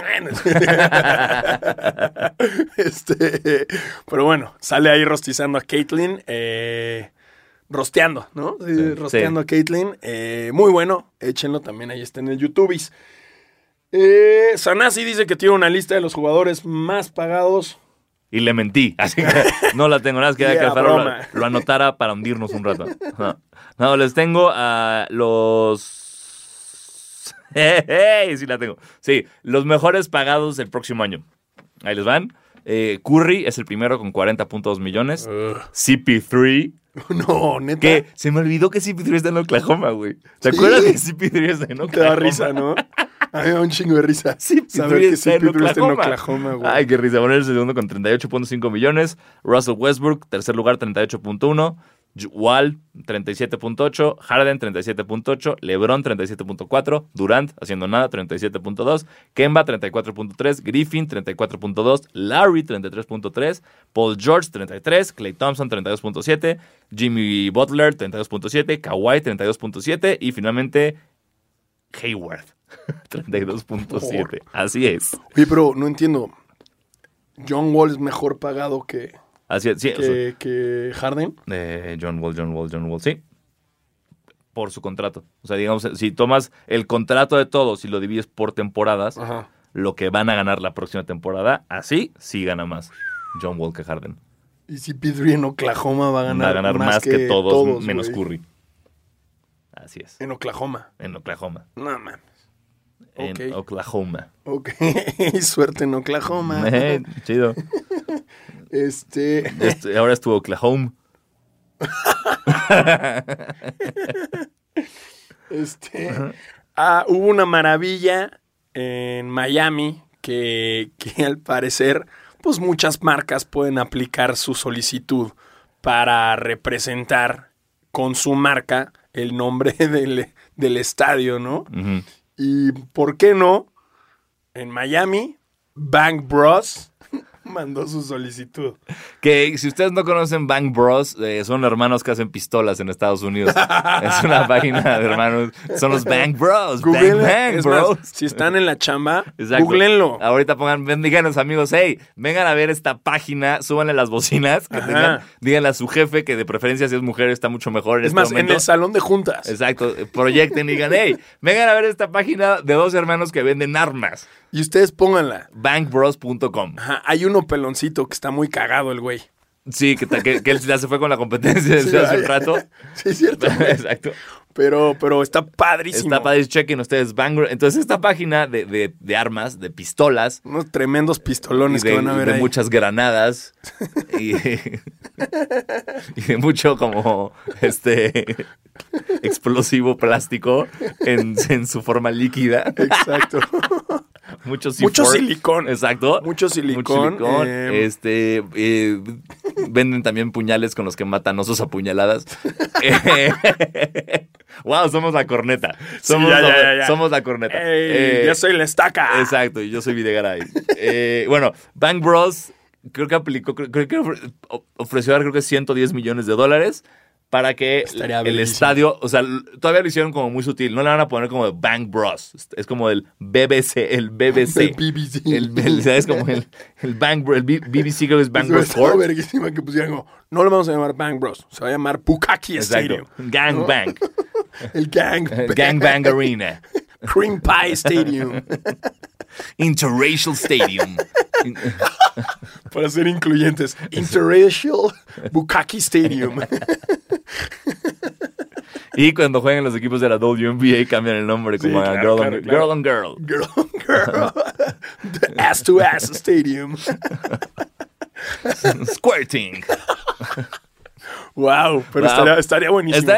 este, pero bueno, sale ahí rostizando a Caitlyn, eh, rosteando, ¿no? rosteando a Caitlyn. Eh, muy bueno, échenlo también, ahí está en el YouTube. Eh, Sanasi dice que tiene una lista de los jugadores más pagados. Y le mentí, así que no la tengo. Nada más (laughs) que que lo, lo, anotara para hundirnos un rato. no, les tengo a los (laughs) sí la tengo. Sí, los mejores pagados del próximo año. Ahí les van. Eh, Curry es el primero con 40.2 millones. CP3. (laughs) No, neta. Que se me olvidó que CP3 está en Oklahoma, güey. ¿Te acuerdas que CP3 está en Oklahoma? Te da risa, ¿no? A mí me da un chingo de risa. (laughs) CP3 está, en Oklahoma, güey. Ay, qué risa. Bueno, el segundo con 38.5 millones. Russell Westbrook, tercer lugar, 38.1. Wall 37.8, Harden 37.8, LeBron 37.4, Durant haciendo nada 37.2, Kemba 34.3, Griffin 34.2, Larry 33.3, Paul George 33, Clay Thompson 32.7, Jimmy Butler 32.7, Kawhi 32.7 y finalmente Hayward 32.7. Así es. Oye, pero no entiendo. John Wall es mejor pagado que Así sí. Que, Harden. John Wall, John Wall, John Wall, sí. Por su contrato. O sea, digamos, si tomas el contrato de todos y lo divides por temporadas, lo que van a ganar la próxima temporada, así sí gana más John Wall que Harden. Y si Pedro en Oklahoma va a ganar, va a ganar más, que, todos, menos Curry. Así es. En Oklahoma. En Oklahoma. No mames. En Oklahoma. Ok, (laughs) suerte en Oklahoma. (laughs) Eh, chido. Este... este. ahora estuvo Oklahoma. (laughs) este. Ah, hubo una maravilla en Miami que, que al parecer, pues muchas marcas pueden aplicar su solicitud para representar con su marca el nombre del, del estadio, ¿no? Y por qué no, en Miami, Bank Bros mandó su solicitud. Que si ustedes no conocen Bang Bros, eh, son hermanos que hacen pistolas en Estados Unidos. (laughs) es una página de hermanos. Son los Bang Bros. Bang, bang Bros. si están en la chamba, googleenlo. Ahorita pongan, díganos amigos, hey, vengan a ver esta página, súbanle las bocinas, que díganle a su jefe que de preferencia si es mujer está mucho mejor en Es este más, en el salón de juntas. Exacto, proyecten y digan, hey, vengan a ver esta página de dos hermanos que venden armas. Y ustedes pónganla. Bankbros.com. hay uno peloncito que está muy cagado el güey. Sí, que, que, él ya se fue con la competencia hace un rato. (laughs) Sí, es cierto. (laughs) Exacto. Pero, pero está padrísimo. Está padrísimo. Chequen ustedes Bangor. Entonces, esta página de, de, armas, de pistolas. Unos tremendos pistolones que van a ver. De muchas granadas. (laughs) y, y, de mucho como este explosivo plástico en, en su forma líquida. Exacto. Mucho, mucho silicón. Exacto. Mucho silicón. Eh, este, eh, venden también puñales con los que matan osos a puñaladas. (laughs) (laughs) wow, somos la corneta. Somos, somos la corneta. Eh, yo soy la estaca. Exacto, y yo soy Videgaray. bueno, Bank Bros. Creo que aplicó, creo, que ofreció creo que 110 millones de dólares para que el estadio, o sea, todavía lo hicieron como muy sutil, no le van a poner como Bang Bros, es como el BBC, el BBC. El BBC. El, es como el, el Bang Bros, el BBC creo que es Bang Bros que pusieran como, no lo vamos a llamar Bang Bros, se va a llamar Pukaki Stadium. Gang Bang. (laughs) el Gang Bang. Gang Bang Arena. (laughs) Cream Pie Stadium. (laughs) Interracial Stadium. Para ser incluyentes. Interracial Bukaki Stadium. (laughs) Y cuando juegan los equipos de la WNBA cambian el nombre como a Girl, on, Girl on Girl. Girl on Girl. (laughs) The Ass to Ass Stadium. (laughs) Squirting. Wow, pero Estaría, buenísimo.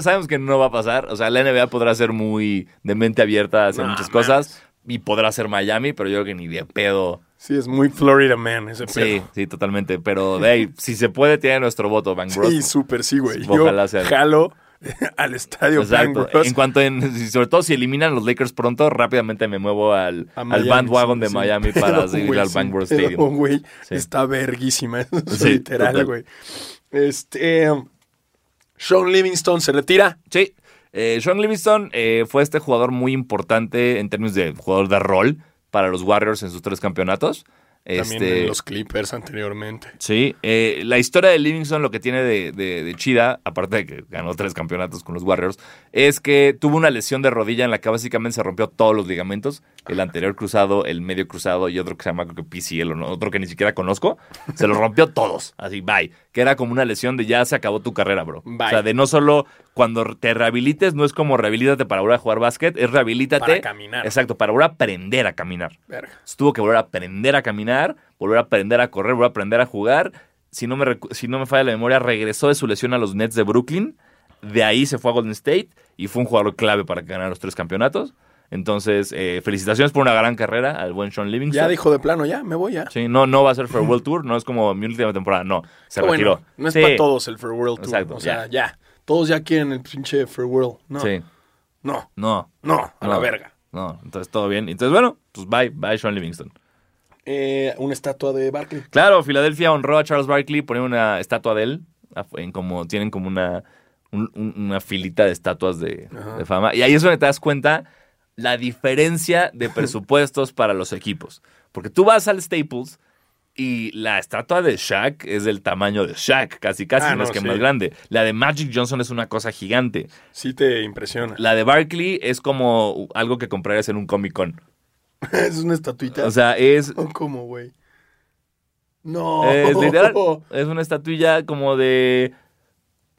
sabemos que no va a pasar. O sea, la NBA podrá ser muy de mente abierta hacer muchas cosas y podrá ser Miami, pero yo creo que ni de pedo. Sí, es muy Florida Man ese pedo. Sí, sí, totalmente. Pero (laughs) ahí, si se puede, tiene nuestro voto, Bang Bros. Sí, súper sí, güey. Ojalá sea. Jalo (laughs) al estadio Exacto. En cuanto en, sobre todo si eliminan los Lakers pronto, rápidamente me muevo al, al bandwagon de Miami (laughs) para seguir al Bang Bros Stadium. güey, está verguísima, es literal, güey. Este Sean Livingston se retira. Sí. Eh, Sean Livingston eh, fue este jugador muy importante en términos de jugador de rol para los Warriors en sus tres campeonatos. También este, en los Clippers anteriormente. Sí, eh, la historia de Livingston lo que tiene de, chida, aparte de que ganó tres campeonatos con los Warriors, es que tuvo una lesión de rodilla en la que básicamente se rompió todos los ligamentos, el anterior cruzado, el medio cruzado y otro que se llama creo que PCL o otro que ni siquiera conozco, se los rompió todos, así, bye, que era como una lesión de ya se acabó tu carrera, bro. O sea, de no solo cuando te rehabilites, no es como rehabilítate para volver a jugar básquet, es rehabilítate. Para caminar. Exacto, para volver a aprender a caminar. Verga. tuvo que volver a aprender a caminar, volver a aprender a correr, volver a aprender a jugar. Si no, me, si no me falla la memoria, regresó de su lesión a los Nets de Brooklyn. De ahí se fue a Golden State y fue un jugador clave para ganar los tres campeonatos. Entonces, eh, felicitaciones por una gran carrera al buen Sean Livingston. Ya dijo de plano, ya, me voy ya. Sí, no, no va a ser Farewell (laughs) Tour, no es como mi última temporada, no, se retiró. no es para todos el Farewell Tour. Exacto, o sea, ya. Todos ya quieren el pinche Farewell. No. Sí. No. No. No, a la verga. No, entonces todo bien. Entonces, bueno, pues bye, bye Sean Livingston. Eh, una estatua de Barkley. Claro, Filadelfia honró a Charles Barkley, poniendo una estatua de él. En como, tienen como una, una filita de estatuas de, de, fama. Y ahí es donde te das cuenta la diferencia de presupuestos para los equipos. Porque tú vas al Staples y la estatua de Shaq es del tamaño de Shaq, casi casi, ah, no, es que más grande. La de Magic Johnson es una cosa gigante. Sí te impresiona. La de Barkley es como algo que comprarías en un Comic Con. (laughs) es una estatuita. O sea, es... ¿Cómo, güey? No. Es literal. (laughs) Es una estatuilla como de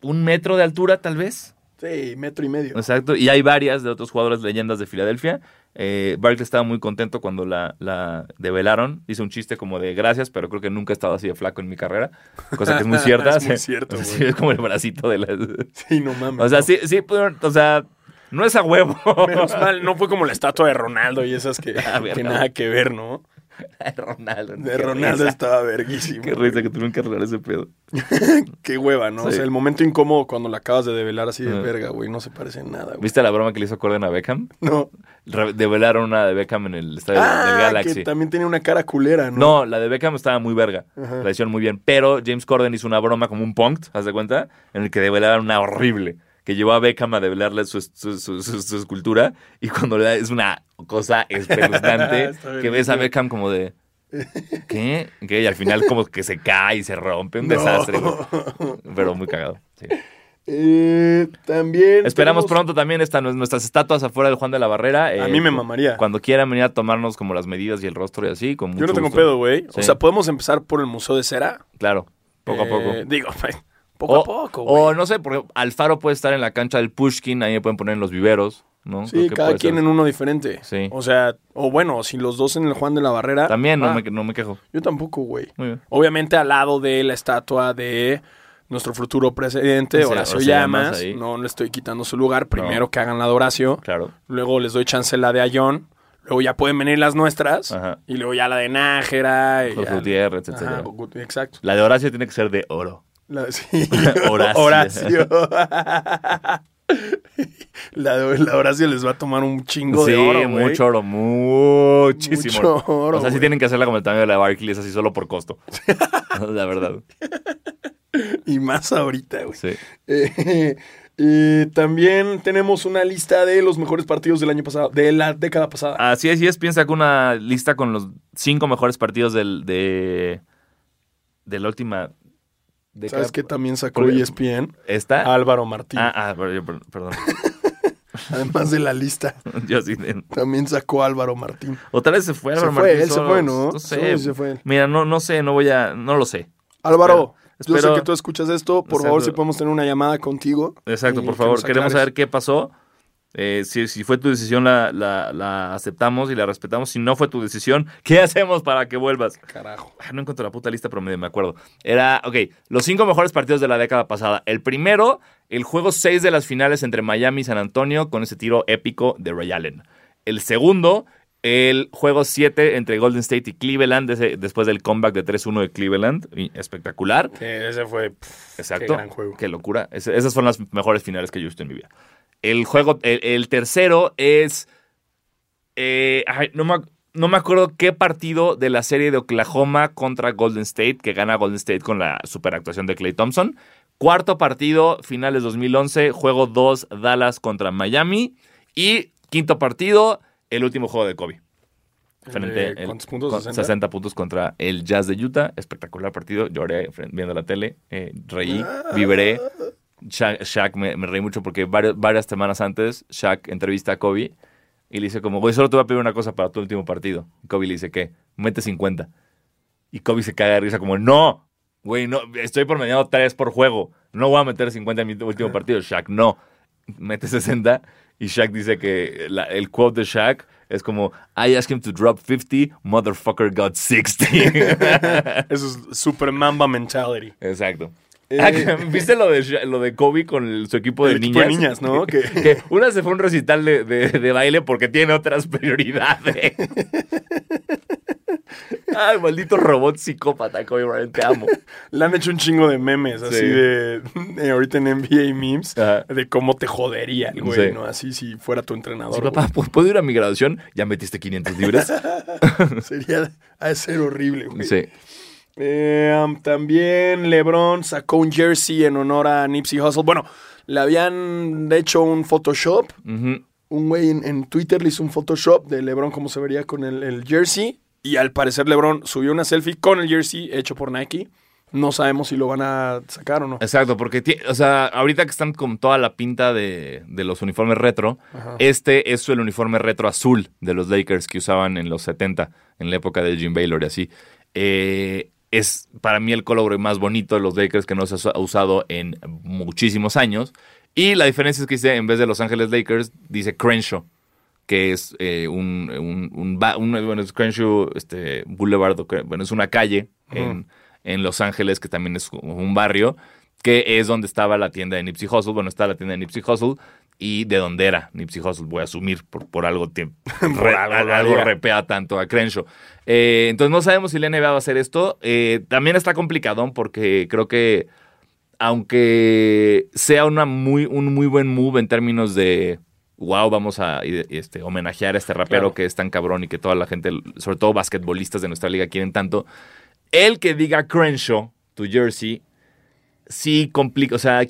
un metro de altura, tal vez. Sí, metro y medio. Exacto. Y hay varias de otros jugadores leyendas de Filadelfia. Eh, Barkley estaba muy contento cuando la, la develaron. Hizo un chiste como de gracias, pero creo que nunca he estado así de flaco en mi carrera. Cosa que es muy (laughs) cierta. es muy cierto, (laughs) sí, es como el bracito de la... Sí, no mames. O sea, sí, sí, o sea, no es a huevo. Menos mal, no fue como la estatua de Ronaldo y esas que, (laughs) que nada que ver, ¿no? (laughs) De Ronaldo. De Ronaldo estaba verguísimo. Qué risa que tuvieron que arreglar ese pedo. (laughs) Qué hueva, ¿no? O sea, el momento incómodo cuando la acabas de develar así de verga, güey. No se parece en nada, güey. ¿Viste la broma que le hizo Corden a Beckham? No. develaron una de Beckham en el estadio ah, del Galaxy. que también tiene una cara culera, ¿no? No, la de Beckham estaba muy verga. La hicieron muy bien. Pero James Corden hizo una broma como un punk, ¿haz de cuenta? En el que develaron una horrible que llevó a Beckham a develarle su, su, escultura y cuando le da es una cosa espeluznante (laughs) que ves a Beckham como de ¿qué? ¿Qué? Y al final como que se cae y se rompe, un desastre. Pero muy cagado. Eh, también. Esperamos pronto también están nuestras estatuas afuera del Juan de la Barrera. a mí me eh, mamaría. Cuando quieran venir a tomarnos como las medidas y el rostro y así. Con Yo no tengo pedo, güey. O sea, podemos empezar por el Museo de Cera. Claro, poco a poco. Eh, digo, (laughs) poco a poco. O no sé, porque Alfaro puede estar en la cancha del Pushkin, ahí me pueden poner en los viveros. ¿no? Sí, cada quien en uno diferente. Sí. O sea, o bueno, si los dos en el Juan de la Barrera. También no, me, no me quejo. Yo tampoco, güey. Obviamente al lado de la estatua de nuestro futuro presidente, Horacio Llamas. No le estoy quitando su lugar. Primero que hagan la de Horacio. Claro. Luego les doy chance la de Ayón. Luego ya pueden venir las nuestras. Y luego ya la de Nájera. Y Gutiérrez, etc. exacto. La de Horacio tiene que ser de oro. Sí. (laughs) Horacio. Horacio. (laughs) La, la Horacio les va a tomar un chingo de oro, güey. mucho oro, muchísimo Mucho oro. O sea, sí tienen que hacerla como el tamaño de la Barclays, así solo por costo. (laughs) la verdad. y más ahorita, güey. Sí. Eh, y también tenemos una lista de los mejores partidos del año pasado, de la década pasada. Así es, y es, piensa que una lista con los cinco mejores partidos del, de, de la última ¿Sabes qué también sacó ESPN? ¿Está? Álvaro Martín. Ah, ah perdón. (laughs) Además de la lista. (laughs) Yo sí. También sacó Álvaro Martín. Otra vez se fue Álvaro se fue, Él se fue, ¿no? No sé. se fue. Mira, no, no sé, no voy a. No lo sé. Álvaro, yo sé que tú escuchas esto. Por favor, si podemos tener una llamada contigo. Exacto, por favor. Queremos saber qué pasó. Eh, si, si, fue tu decisión, la, la, aceptamos y la respetamos. Si no fue tu decisión, (laughs) ¿qué hacemos para que vuelvas? Carajo. no encuentro la puta lista, pero me, me acuerdo. Era, ok, los cinco mejores partidos de la década pasada. El primero, el juego 6 de las finales entre Miami y San Antonio con ese tiro épico de Ray Allen. El segundo, el juego 7 entre Golden State y Cleveland después del comeback de 3-1 de Cleveland. espectacular. ese fue. Exacto. Qué, gran juego. qué locura. esas fueron las mejores finales que yo he visto en mi vida. El juego, el, tercero es. Eh, no, me, acuerdo qué partido de la serie de Oklahoma contra Golden State, que gana Golden State con la superactuación de Clay Thompson. Cuarto partido, finales 2011, juego 2, Dallas contra Miami. Y quinto partido, el último juego de Kobe. Frente ¿Cuántos puntos? 60? puntos contra el Jazz de Utah. Espectacular partido. Lloré viendo la tele. Eh, reí, vibré. Shaq, me, reí mucho porque varias, varias semanas antes Shaq entrevista a Kobe y le dice como, güey, solo te voy a pedir una cosa para tu último partido. Kobe le dice, ¿qué? Mete 50. Y Kobe se caga de risa como, no, güey, no, estoy promediando 3 por juego. No voy a meter 50 en mi último partido. Shaq, no. Mete 60 y Shaq dice que el quote de Shaq es como, I asked him to drop 50, motherfucker got 60. (laughs) Eso es super mamba mentality. Exacto. Ah, ¿Viste lo de, lo de Kobe con su equipo de niñas? Equipo de niñas, ¿no? Que... una se fue a un recital de, de, baile porque tiene otras prioridades. (laughs) Ay, maldito robot psicópata, Kobe Bryant, te amo. Le han hecho un chingo de memes, así de, ahorita en NBA memes, de cómo te jodería el güey, ¿no? Así si fuera tu entrenador. Sí, papá, ¿puedo ir a mi graduación? Ya metiste 500 libras. (laughs) Sería, a ser horrible, güey. Sí. Eh, también LeBron sacó un jersey en honor a Nipsey Hussle. Bueno, le habían hecho un Photoshop. Un güey en, Twitter le hizo un Photoshop de LeBron cómo se vería con el, jersey. Y al parecer LeBron subió una selfie con el jersey hecho por Nike. No sabemos si lo van a sacar o no. Exacto, porque, o sea, ahorita que están con toda la pinta de, los uniformes retro, este es el uniforme retro azul de los Lakers que usaban en los 70, en la época de Jim Baylor y así. Eh, es para mí el color más bonito de los Lakers que no se ha usado en muchísimos años. Y la diferencia es que dice, en vez de Los Ángeles Lakers, dice Crenshaw, que es eh, un, un, bueno, es Crenshaw este, Boulevard, bueno, es una calle en, en, Los Ángeles que también es un barrio, que es donde estaba la tienda de Nipsey Hussle. Bueno, está la tienda de Nipsey Hussle y de dónde era Nipsey Hussle, voy a asumir por, por algo, (laughs) por algo, repea tanto a Crenshaw. Eh, entonces no sabemos si la NBA va a hacer esto. Eh, también está complicado porque creo que aunque sea una muy, un muy buen move en términos de wow, vamos a este, homenajear a este rapero que es tan cabrón y que toda la gente, sobre todo basquetbolistas de nuestra liga, quieren tanto. El que diga Crenshaw, tu jersey, sí complica, o sea,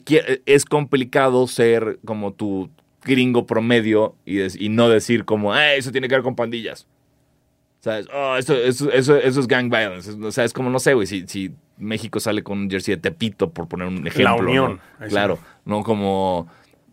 es complicado ser como tu gringo promedio y, no decir como, eso tiene que ver con pandillas. ¿Sabes? Oh, eso, eso, eso, es gang violence. O sea, es como, no sé, güey, si, si México sale con un jersey de Tepito, por poner un ejemplo. La Unión. Claro, no como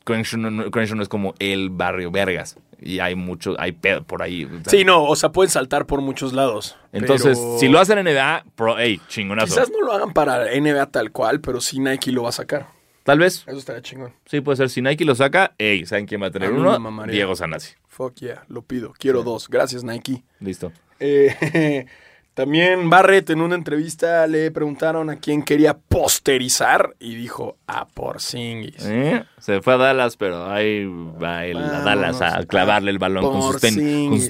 Crenshaw no, es como el barrio Vergas. Y hay mucho, hay pedo por ahí. sí, no, o sea, pueden saltar por muchos lados. Entonces, si lo hacen en NBA, pro, hey, chingonazo. Quizás no lo hagan para NBA tal cual, pero sí Nike lo va a sacar. Tal vez. Eso estaría chingón. Sí, puede ser. Si Nike lo saca, hey, ¿saben quién va a tener uno? Diego Sanasi. Fuck yeah, lo pido. Quiero dos. Gracias, Nike. Listo. Eh, (laughs) También Barrett en una entrevista le preguntaron a quién quería posterizar y dijo a Porzingis. ¿Eh? Se fue a Dallas, pero ahí va a Dallas a clavarle el balón con sus,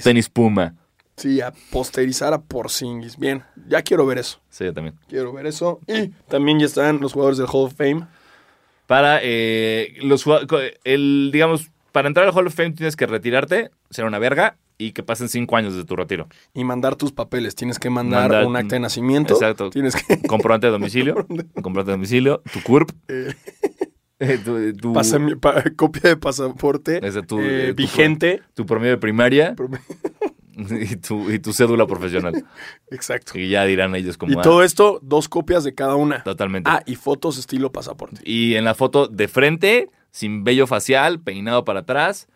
tenis, Puma. Sí, a posterizar a Porzingis. Bien, ya quiero ver eso. Sí, yo también. Quiero ver eso. Y también ya están los jugadores del Hall of Fame. Para eh, los el digamos, para entrar al Hall of Fame tienes que retirarte, ser una verga y que pasen cinco años desde tu retiro. Y mandar tus papeles. Tienes que mandar, un acta de nacimiento. Exacto. Tienes que... (laughs) Comprobante de domicilio. (laughs) comprobante de domicilio. Tu CURP. (laughs) Eh. Eh, tu, copia de pasaporte tu, eh, vigente. Tu, promedio de primaria. y, tu, cédula profesional. Exacto. Y ya dirán ellos como... Y todo esto, dos copias de cada una. Totalmente. Ah, y fotos estilo pasaporte. Y en la foto de frente, sin vello facial, peinado para atrás,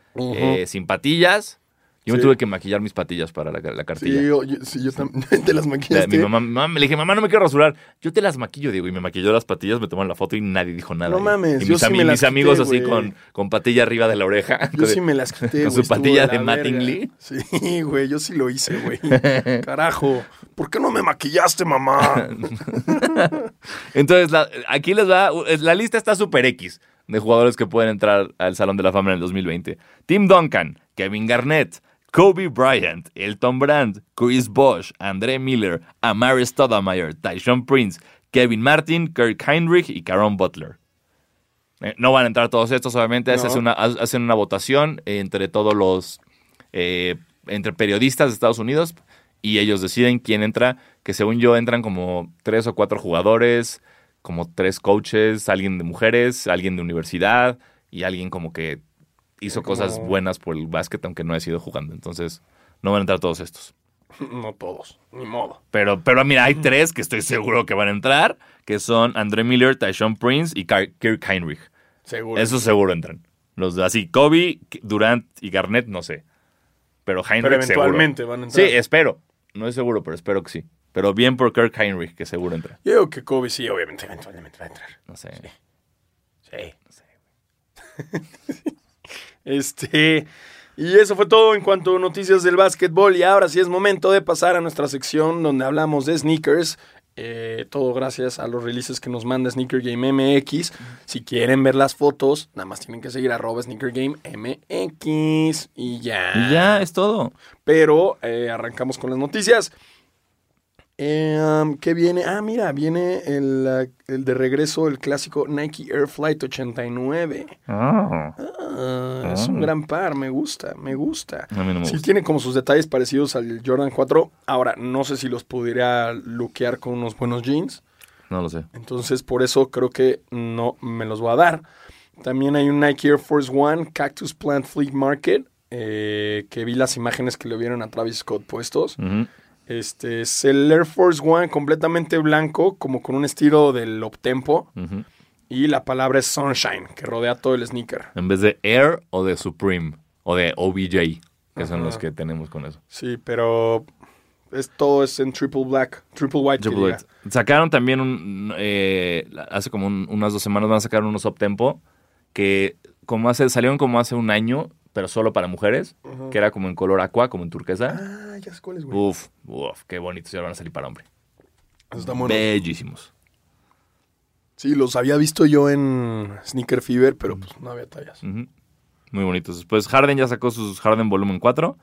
sin patillas yo me tuve que maquillar mis patillas para la, cartilla. Sí, yo, sí, yo también (laughs) te las maquillaste. Mi mamá, le dije, mamá, no me quiero rasurar. Yo te las maquillo, digo, y me maquilló las patillas, me tomaron la foto y nadie dijo nada. No mames, y yo mis, sí me mis amigos así con, con patilla arriba de la oreja. Yo sí me las quité, Con su patilla de, Mattingly. Sí, güey, yo sí lo hice, (laughs) güey. Carajo, ¿por qué no me maquillaste, mamá? (laughs) Entonces, aquí les va, la lista está súper X de jugadores que pueden entrar al Salón de la Fama en el 2020. Tim Duncan, Kevin Garnett, Kobe Bryant, Elton Brand, Chris Bosch, André Miller, Amari Stoudemire, Tyson Prince, Kevin Martin, Kirk Heinrich y Caron Butler. Eh, no van a entrar todos estos, obviamente. Hacen, una, hacen una votación entre todos los. Eh, entre periodistas de Estados Unidos y ellos deciden quién entra. Que según yo entran como tres o cuatro jugadores, como tres coaches, alguien de mujeres, alguien de universidad y alguien como que hizo cosas buenas por el básquet, aunque no ha sido jugando. Entonces, no van a entrar todos estos. (laughs) No todos, ni modo. Pero, pero mira, hay tres que estoy seguro que van a entrar, que son André Miller, Tyshawn Prince y Kirk Heinrich. Seguro. Esos seguro entran. Los así, Kobe, Durant y Garnett, no sé. Pero Heinrich pero eventualmente van a entrar. Sí, espero. No es seguro, pero espero que sí. Pero bien por Kirk Heinrich, que seguro entra. Yo creo que Kobe sí, obviamente, eventualmente va a entrar. No sé. Sí. Sí. No sé. (laughs) Este. Y eso fue todo en cuanto a noticias del básquetbol. Y ahora sí es momento de pasar a nuestra sección donde hablamos de sneakers. Eh, todo gracias a los releases que nos manda Sneaker Game MX. Si quieren ver las fotos, nada más tienen que seguir arroba Sneaker Game MX. Y ya. Y ya, es todo. Pero eh, arrancamos con las noticias. Eh, ¿Qué viene? Ah, mira, viene el, de regreso, el clásico Nike Air Flight 89. Ah. ah, es un ah. gran par, me gusta, me gusta. sí, tiene como sus detalles parecidos al Jordan 4. Ahora, no sé si los pudiera luquear con unos buenos jeans. No lo sé. Entonces, por eso creo que no me los voy a dar. También hay un Nike Air Force One Cactus Plant Fleet Market, eh, que vi las imágenes que le vieron a Travis Scott puestos. Este es el Air Force One completamente blanco, como con un estilo del uptempo. Y la palabra es Sunshine, que rodea todo el sneaker. En vez de Air o de Supreme o de OBJ, que son los que tenemos con eso. Sí, pero es, todo es en triple black, triple white. Sacaron también un, eh, hace como unas dos semanas van a sacar unos uptempo que como hace, salieron como hace un año pero solo para mujeres, que era como en color aqua, como en turquesa. Ah, ya sé cuáles, güey. Uf, uf, qué bonitos y ahora van a salir para hombre. Están Bellísimos. Sí, los había visto yo en Sneaker Fever, pero pues no había tallas. Muy bonitos. Después Harden ya sacó sus Harden Volumen 4.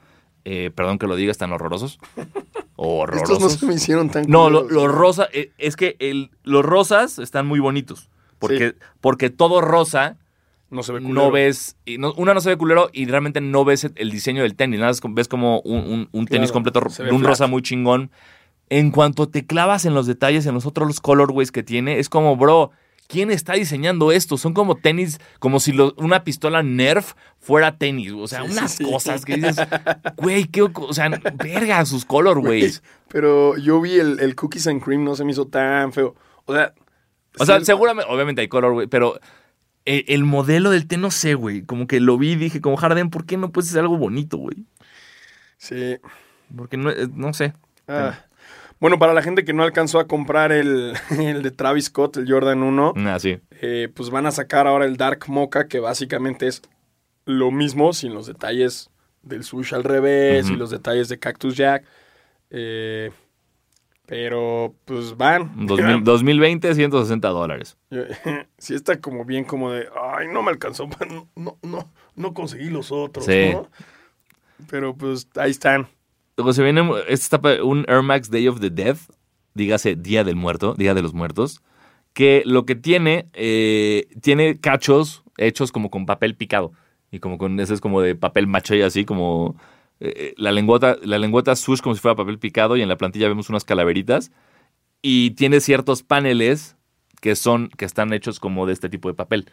Eh, perdón que lo diga, están horrorosos. horrorosos. (laughs) Estos no se me hicieron tan No, los lo rosa, eh, es que el, los rosas están muy bonitos. Porque, porque todo rosa no se ve culero. No ves, una no se ve culero y realmente no ves el diseño del tenis. Nada, ves como un, tenis completo de un rosa muy chingón. En cuanto te clavas en los detalles, en los otros colorways que tiene, es como, bro, ¿quién está diseñando esto? Son como tenis, como si una pistola Nerf fuera tenis. O sea, unas cosas que dices, (laughs) güey, qué, o sea, verga sus colorways. Pero yo vi el, el, Cookies and Cream, no se me hizo tan feo. O sea, o sea, seguramente, obviamente hay colorways, pero eh, el modelo del té, no sé, güey. Como que lo vi y dije, como Harden, ¿por qué no puedes hacer algo bonito, güey? Sí. Porque no, eh, no sé. Ah. Bueno, para la gente que no alcanzó a comprar el, (laughs) de Travis Scott, el Jordan 1, ah, sí. Eh, pues van a sacar ahora el Dark Mocha, que básicamente es lo mismo, sin los detalles del sush al revés y los detalles de Cactus Jack. Eh, pero, pues van. 2020, 160 dólares. (laughs) Sí está como bien como de, ay, no me alcanzó, no, no, no conseguí los otros, sí. Pero pues ahí están. Luego se viene esta un Air Max Day of the Dead, dígase Día del Muerto, Día de los Muertos, que lo que tiene, eh, tiene cachos hechos como con papel picado. Y como con ese es como de papel macho y así, como eh, la lengüeta, la lengüeta swoosh como si fuera papel picado y en la plantilla vemos unas calaveritas y tiene ciertos paneles que son, que están hechos como de este tipo de papel.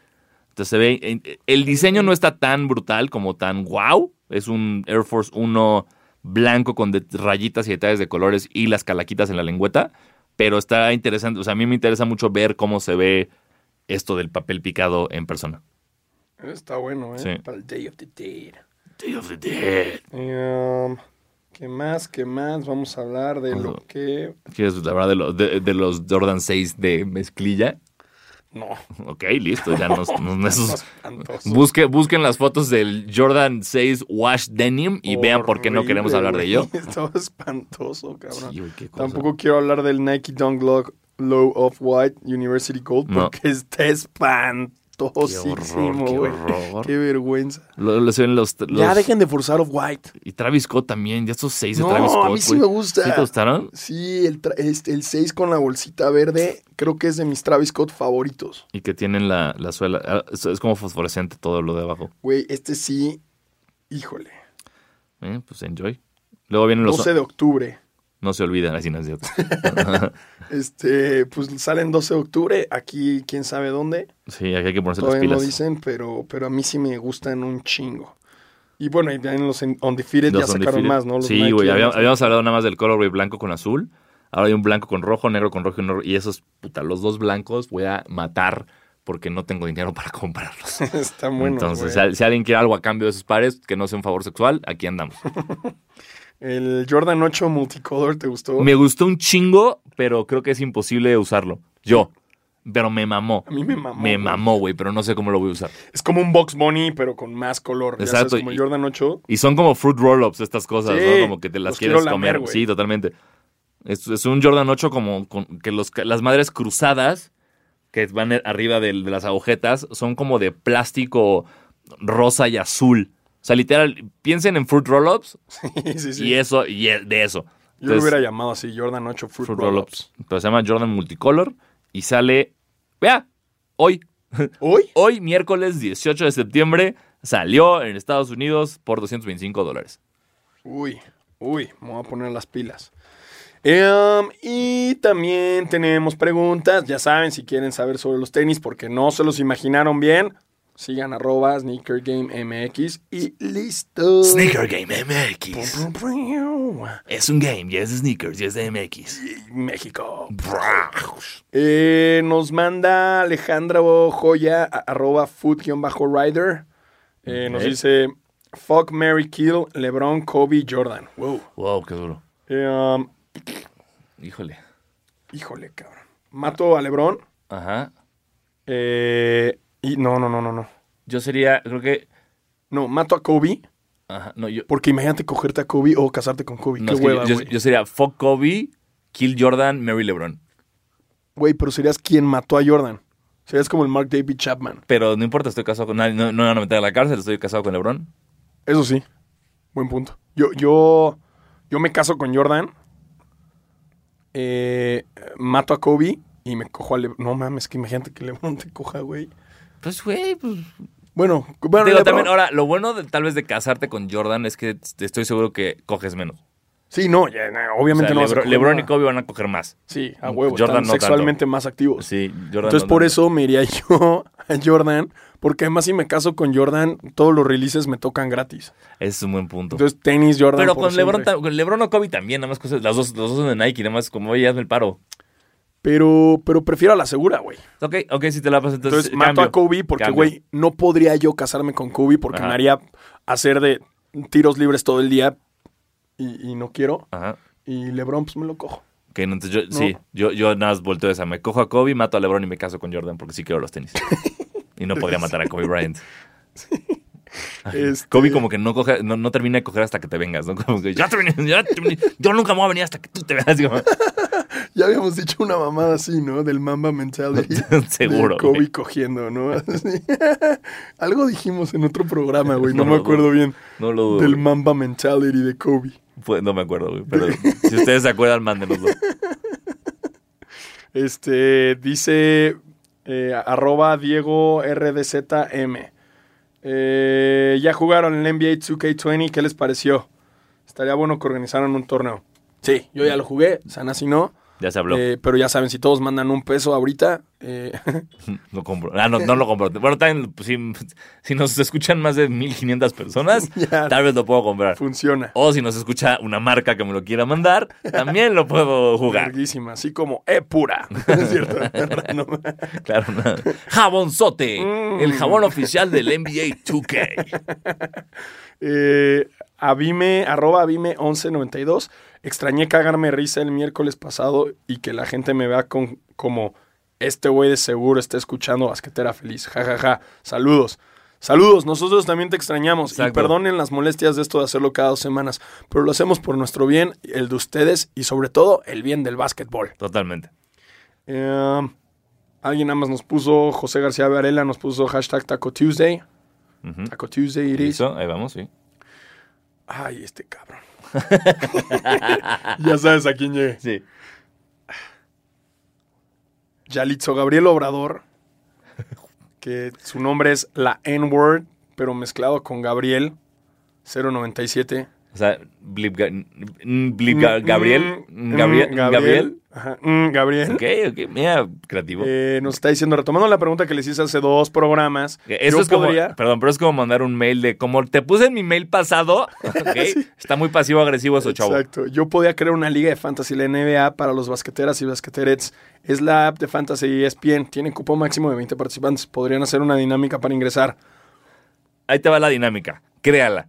Entonces se ve, el diseño no está tan brutal como tan wow. Es un Air Force 1 blanco con rayitas y detalles de colores y las calaquitas en la lengüeta, pero está interesante. O sea, a mí me interesa mucho ver cómo se ve esto del papel picado en persona. Está bueno, ¿eh? Para el Day of the Dead. Day of the Dead. Um, ¿Qué más? ¿Qué más? Vamos a hablar de lo que... ¿Quieres hablar de, de, los Jordan 6 de mezclilla? No. Ok, listo, ya nos... (laughs) Busque, busquen las fotos del Jordan 6 Wash Denim y vean por qué no queremos hablar de ello. (laughs) Estaba espantoso, cabrón. Tampoco quiero hablar del Nike Dunk Low of White University Gold porque está espantoso. Qué Qué vergüenza. ya dejen de forzar off white. Y Travis Scott también, ya estos seis de Travis Scott. A mí sí me gusta. ¿Sí te gustaron? Sí, el, el 6 con la bolsita verde, creo que es de mis Travis Scott favoritos. Y que tienen la, suela. Ah, es, como fosforescente todo lo de abajo. Güey, este sí. Híjole. Eh, pues enjoy. Luego vienen los. 12 de octubre. No se olviden, así no es cierto. (laughs) este, pues salen 12 de octubre, aquí quién sabe dónde. Sí, aquí hay que ponerse las pilas. no dicen, pero, pero a mí sí me gustan un chingo. Y bueno, y en los Undefeated ya sacaron más, ¿no? sí, güey, habíamos, hablado nada más del colorway blanco con azul. Ahora hay un blanco con rojo, negro con rojo y negro. Y esos, puta, los dos blancos voy a matar porque no tengo dinero para comprarlos. (laughs) Está bueno. Entonces, si, si, alguien quiere algo a cambio de esos pares, que no sea un favor sexual, aquí andamos. (laughs) ¿El Jordan 8 Multicolor te gustó? Me gustó un chingo, pero creo que es imposible usarlo. Yo. Pero me mamó. A mí me mamó. Me mamó, güey, pero no sé cómo lo voy a usar. Es como un Box Bunny, pero con más color. Exacto. como el Jordan 8. Y son como fruit roll-ups estas cosas, ¿no? Como que te las quieres comer. sí, totalmente. Es, es, un Jordan 8 como con, que los, las madres cruzadas que van arriba de las agujetas son como de plástico rosa y azul. O sea, literal, piensen en Fruit Roll-Ups. (laughs) Sí, sí, sí. Y eso, y de eso. Yo lo hubiera llamado así, Jordan 8 Fruit, Roll-Ups. Pero se llama Jordan Multicolor y sale, vea, hoy. (laughs) ¿Hoy? hoy, miércoles 18 de septiembre, salió en Estados Unidos por 225 dólares. Uy, uy, me voy a poner las pilas. Em, y también tenemos preguntas, ya saben, si quieren saber sobre los tenis porque no se los imaginaron bien, Sigan arroba Sneaker Game MX y listo. Sneaker Game MX. Es un game, ya es de sneakers, ya es de MX. México. Eh, nos manda Alejandra Joya, arroba food-rider. Eh, nos dice, fuck, Mary Kill, LeBron, Kobe, Jordan. Wow. Wow, qué duro. Eh, um, híjole. Híjole, cabrón. Mato a LeBron. Ajá. Eh... Y no, no, no, no, no. Yo sería, creo que. No, mato a Kobe. Ajá, no, yo. Porque imagínate cogerte a Kobe o casarte con Kobe. Qué hueva, yo, yo, sería fuck Kobe, kill Jordan, Mary LeBron. Güey, pero serías quien mató a Jordan. Serías como el Mark David Chapman. Pero no importa, estoy casado con nadie. No, no me van a meter a la cárcel, estoy casado con LeBron. Eso sí. Buen punto. Yo, yo, yo me caso con Jordan. Eh, mato a Kobe y me cojo a LeBron. No mames, que imagínate que LeBron te coja, güey. Pues, güey, pues. Bueno, bueno también, ahora, lo bueno tal vez de casarte con Jordan es que estoy seguro que coges menos. Sí, no, obviamente no. LeBron y Kobe van a coger más. Sí, a huevo. Jordan no sexualmente más activos. Sí, Jordan Entonces, por eso me iría (laughs) yo a Jordan, porque además si me caso con Jordan, todos los releases me tocan gratis. es un buen punto. Entonces, tenis Jordan. Pero con LeBron, con LeBron, o Kobe también, nada más cosas, las dos, los dos son de Nike, nada más como, oye, hazme el paro. Pero, pero prefiero a la segura, güey. Ok, ok, si te la pasas entonces. Entonces mato a Kobe porque, güey, no podría yo casarme con Kobe porque me haría hacer de tiros libres todo el día y, no quiero. Ajá. Y LeBron, pues me lo cojo. Ok, entonces yo, sí, yo, yo nada más volteo esa. Me cojo a Kobe, mato a LeBron y me caso con Jordan porque sí quiero los tenis. (laughs) y no podría matar a Kobe Bryant. Sí. Este Kobe como que no, coge, no, no, termina de coger hasta que te vengas, ¿no? Como que ya terminé, ya terminé. Yo nunca me voy a venir hasta que tú te veas. Ya habíamos dicho una mamada así, ¿no? Del Mamba Mentality. (laughs) Seguro. De Kobe cogiendo, ¿no? (laughs) Algo dijimos en otro programa, güey. No, me acuerdo bien. No lo dudo. Del Mamba Mentality de Kobe. Pues, no me acuerdo, güey. Pero si ustedes se acuerdan, mándenoslo. (laughs) Este, dice eh, arroba Diego RDZM. Eh, ya jugaron el NBA 2K20, ¿qué les pareció? estaría bueno que organizaran un torneo. Sí, yo ya lo jugué, Sanasi no. Ya se habló. Eh, pero ya saben, si todos mandan un peso ahorita. Eh... (laughs) lo compro. Ah, no, no lo compro. Bueno, también, pues, si, si, nos escuchan más de 1500 personas, (laughs) tal vez lo puedo comprar. Funciona. O si nos escucha una marca que me lo quiera mandar, (laughs) también lo puedo jugar. Larguísima, así como E pura. ¿Es cierto? claro, no. Jabonzote, mm. el jabón oficial del NBA 2K. eh, Avime, arroba Avime1192. Extrañé cagarme risa el miércoles pasado y que la gente me vea con, como este güey de seguro está escuchando Basquetera Feliz. Ja, ja, ja. Saludos. Saludos, nosotros también te extrañamos y perdonen las molestias de esto de hacerlo cada dos semanas, pero lo hacemos por nuestro bien, el de ustedes y sobre todo el bien del básquetbol. Totalmente. Eh, alguien nada más nos puso, José García Varela nos puso hashtag Taco Tuesday. Taco Tuesday iris. Ahí vamos, sí. Ay, este cabrón. (laughs) ya sabes a quién llegue. Sí. Yalitzo Gabriel Obrador, que su nombre es la N-word, pero mezclado con Gabriel 097. O sea, Blip, Gabriel, Gabriel, Gabriel, Mm, Gabriel. Ok, ok, mira, creativo. Eh, nos está diciendo, retomando la pregunta que les hice hace dos programas. Eso es como, perdón, pero es como mandar un mail de como te puse en mi mail pasado. (laughs) Okay, (laughs) Está muy pasivo-agresivo eso, chavo. Exacto. Yo podía crear una liga de fantasy, la NBA, para los basqueteras y basqueterets. Es la app de fantasy ESPN. Tiene cupo máximo de 20 participantes. Podrían hacer una dinámica para ingresar. Ahí te va la dinámica. Créala.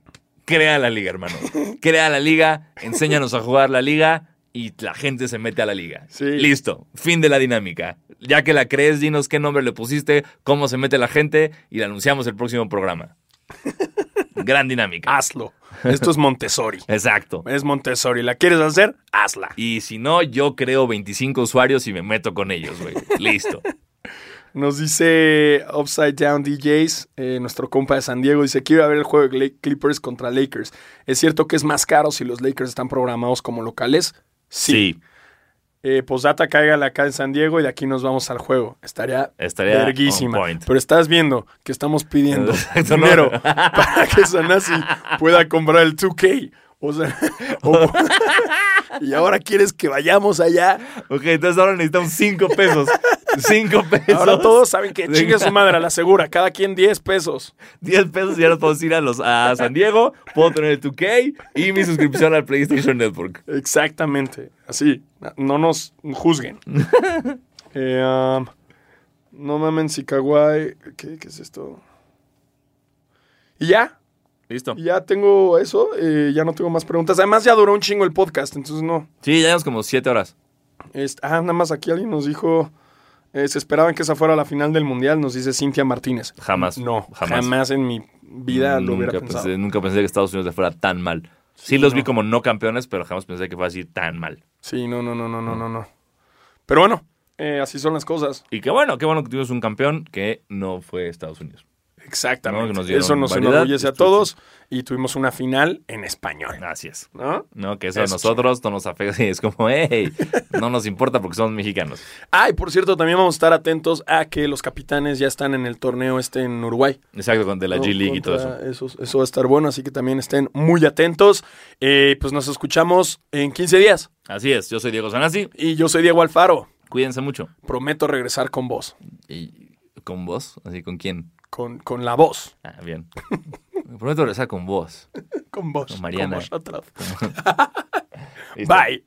Crea la liga, hermano. Crea la liga. Enséñanos a jugar la liga y la gente se mete a la liga. Listo, fin de la dinámica. Ya que la crees, dinos qué nombre le pusiste, cómo se mete la gente y la anunciamos el próximo programa. Gran dinámica. Hazlo. Esto es Montessori. Exacto. Es Montessori. ¿La quieres hacer? Hazla. Y si no, yo creo 25 usuarios y me meto con ellos, güey. Listo. Nos dice Upside Down DJs, eh, nuestro compa de San Diego, dice, quiero ver el juego de Clippers contra Lakers. ¿Es cierto que es más caro si los Lakers están programados como locales? Sí. Eh, posdata, cáigale acá en San Diego y de aquí nos vamos al juego. Estaría, Estaría verguísima. Pero estás viendo que estamos pidiendo (laughs) dinero (laughs) para que Sanasi pueda comprar el 2K. O sea, (laughs) (laughs) y ahora quieres que vayamos allá. Ok, entonces ahora necesitamos 5 pesos. 5 pesos. Ahora todos saben que chingue su madre a la segura. Cada quien 10 pesos. 10 pesos y ahora podemos ir a, los, a San Diego, puedo tener el 2K y mi suscripción al PlayStation Network. Exactamente. Así. No nos juzguen. (laughs) eh, um, no mamen si kawaii. ¿Qué, ¿Qué es esto? Y ya, Listo. Ya tengo eso, eh, ya no tengo más preguntas. Además, ya duró un chingo el podcast, entonces no. Sí, ya llevamos como siete horas. ah, nada más aquí alguien nos dijo. Eh, se esperaban que esa fuera la final del mundial, nos dice Cintia Martínez. Jamás. No, jamás, en mi vida lo hubiera pensado. nunca pensé que Estados Unidos fuera tan mal. Sí, los vi como no campeones, pero jamás pensé que fuera así tan mal. Sí, no, no, no, no, no, no, no. Pero bueno, eh, así son las cosas. Y qué bueno, qué bueno que tuvimos un campeón que no fue Estados Unidos. Exactamente. Eso nos enorgullece a todos y tuvimos una final en español. Gracias. ¿No? No, que eso, a nosotros no nos afecta. (laughs) Es como, hey, no nos importa porque somos mexicanos. Ah, y por cierto, también vamos a estar atentos a que los capitanes ya están en el torneo este en Uruguay. Exacto, con de la G League y todo eso. eso. va a estar bueno, así que también estén muy atentos. Eh, pues nos escuchamos en 15 días. Así es, yo soy Diego Sanasi. Y yo soy Diego Alfaro. Cuídense mucho. Prometo regresar con vos. ¿Y con vos? ¿Así con quién? Con, con la voz. Ah, bien. (laughs) Me prometo regresar con vos. con vos. Con Mariana. Con (laughs) Bye.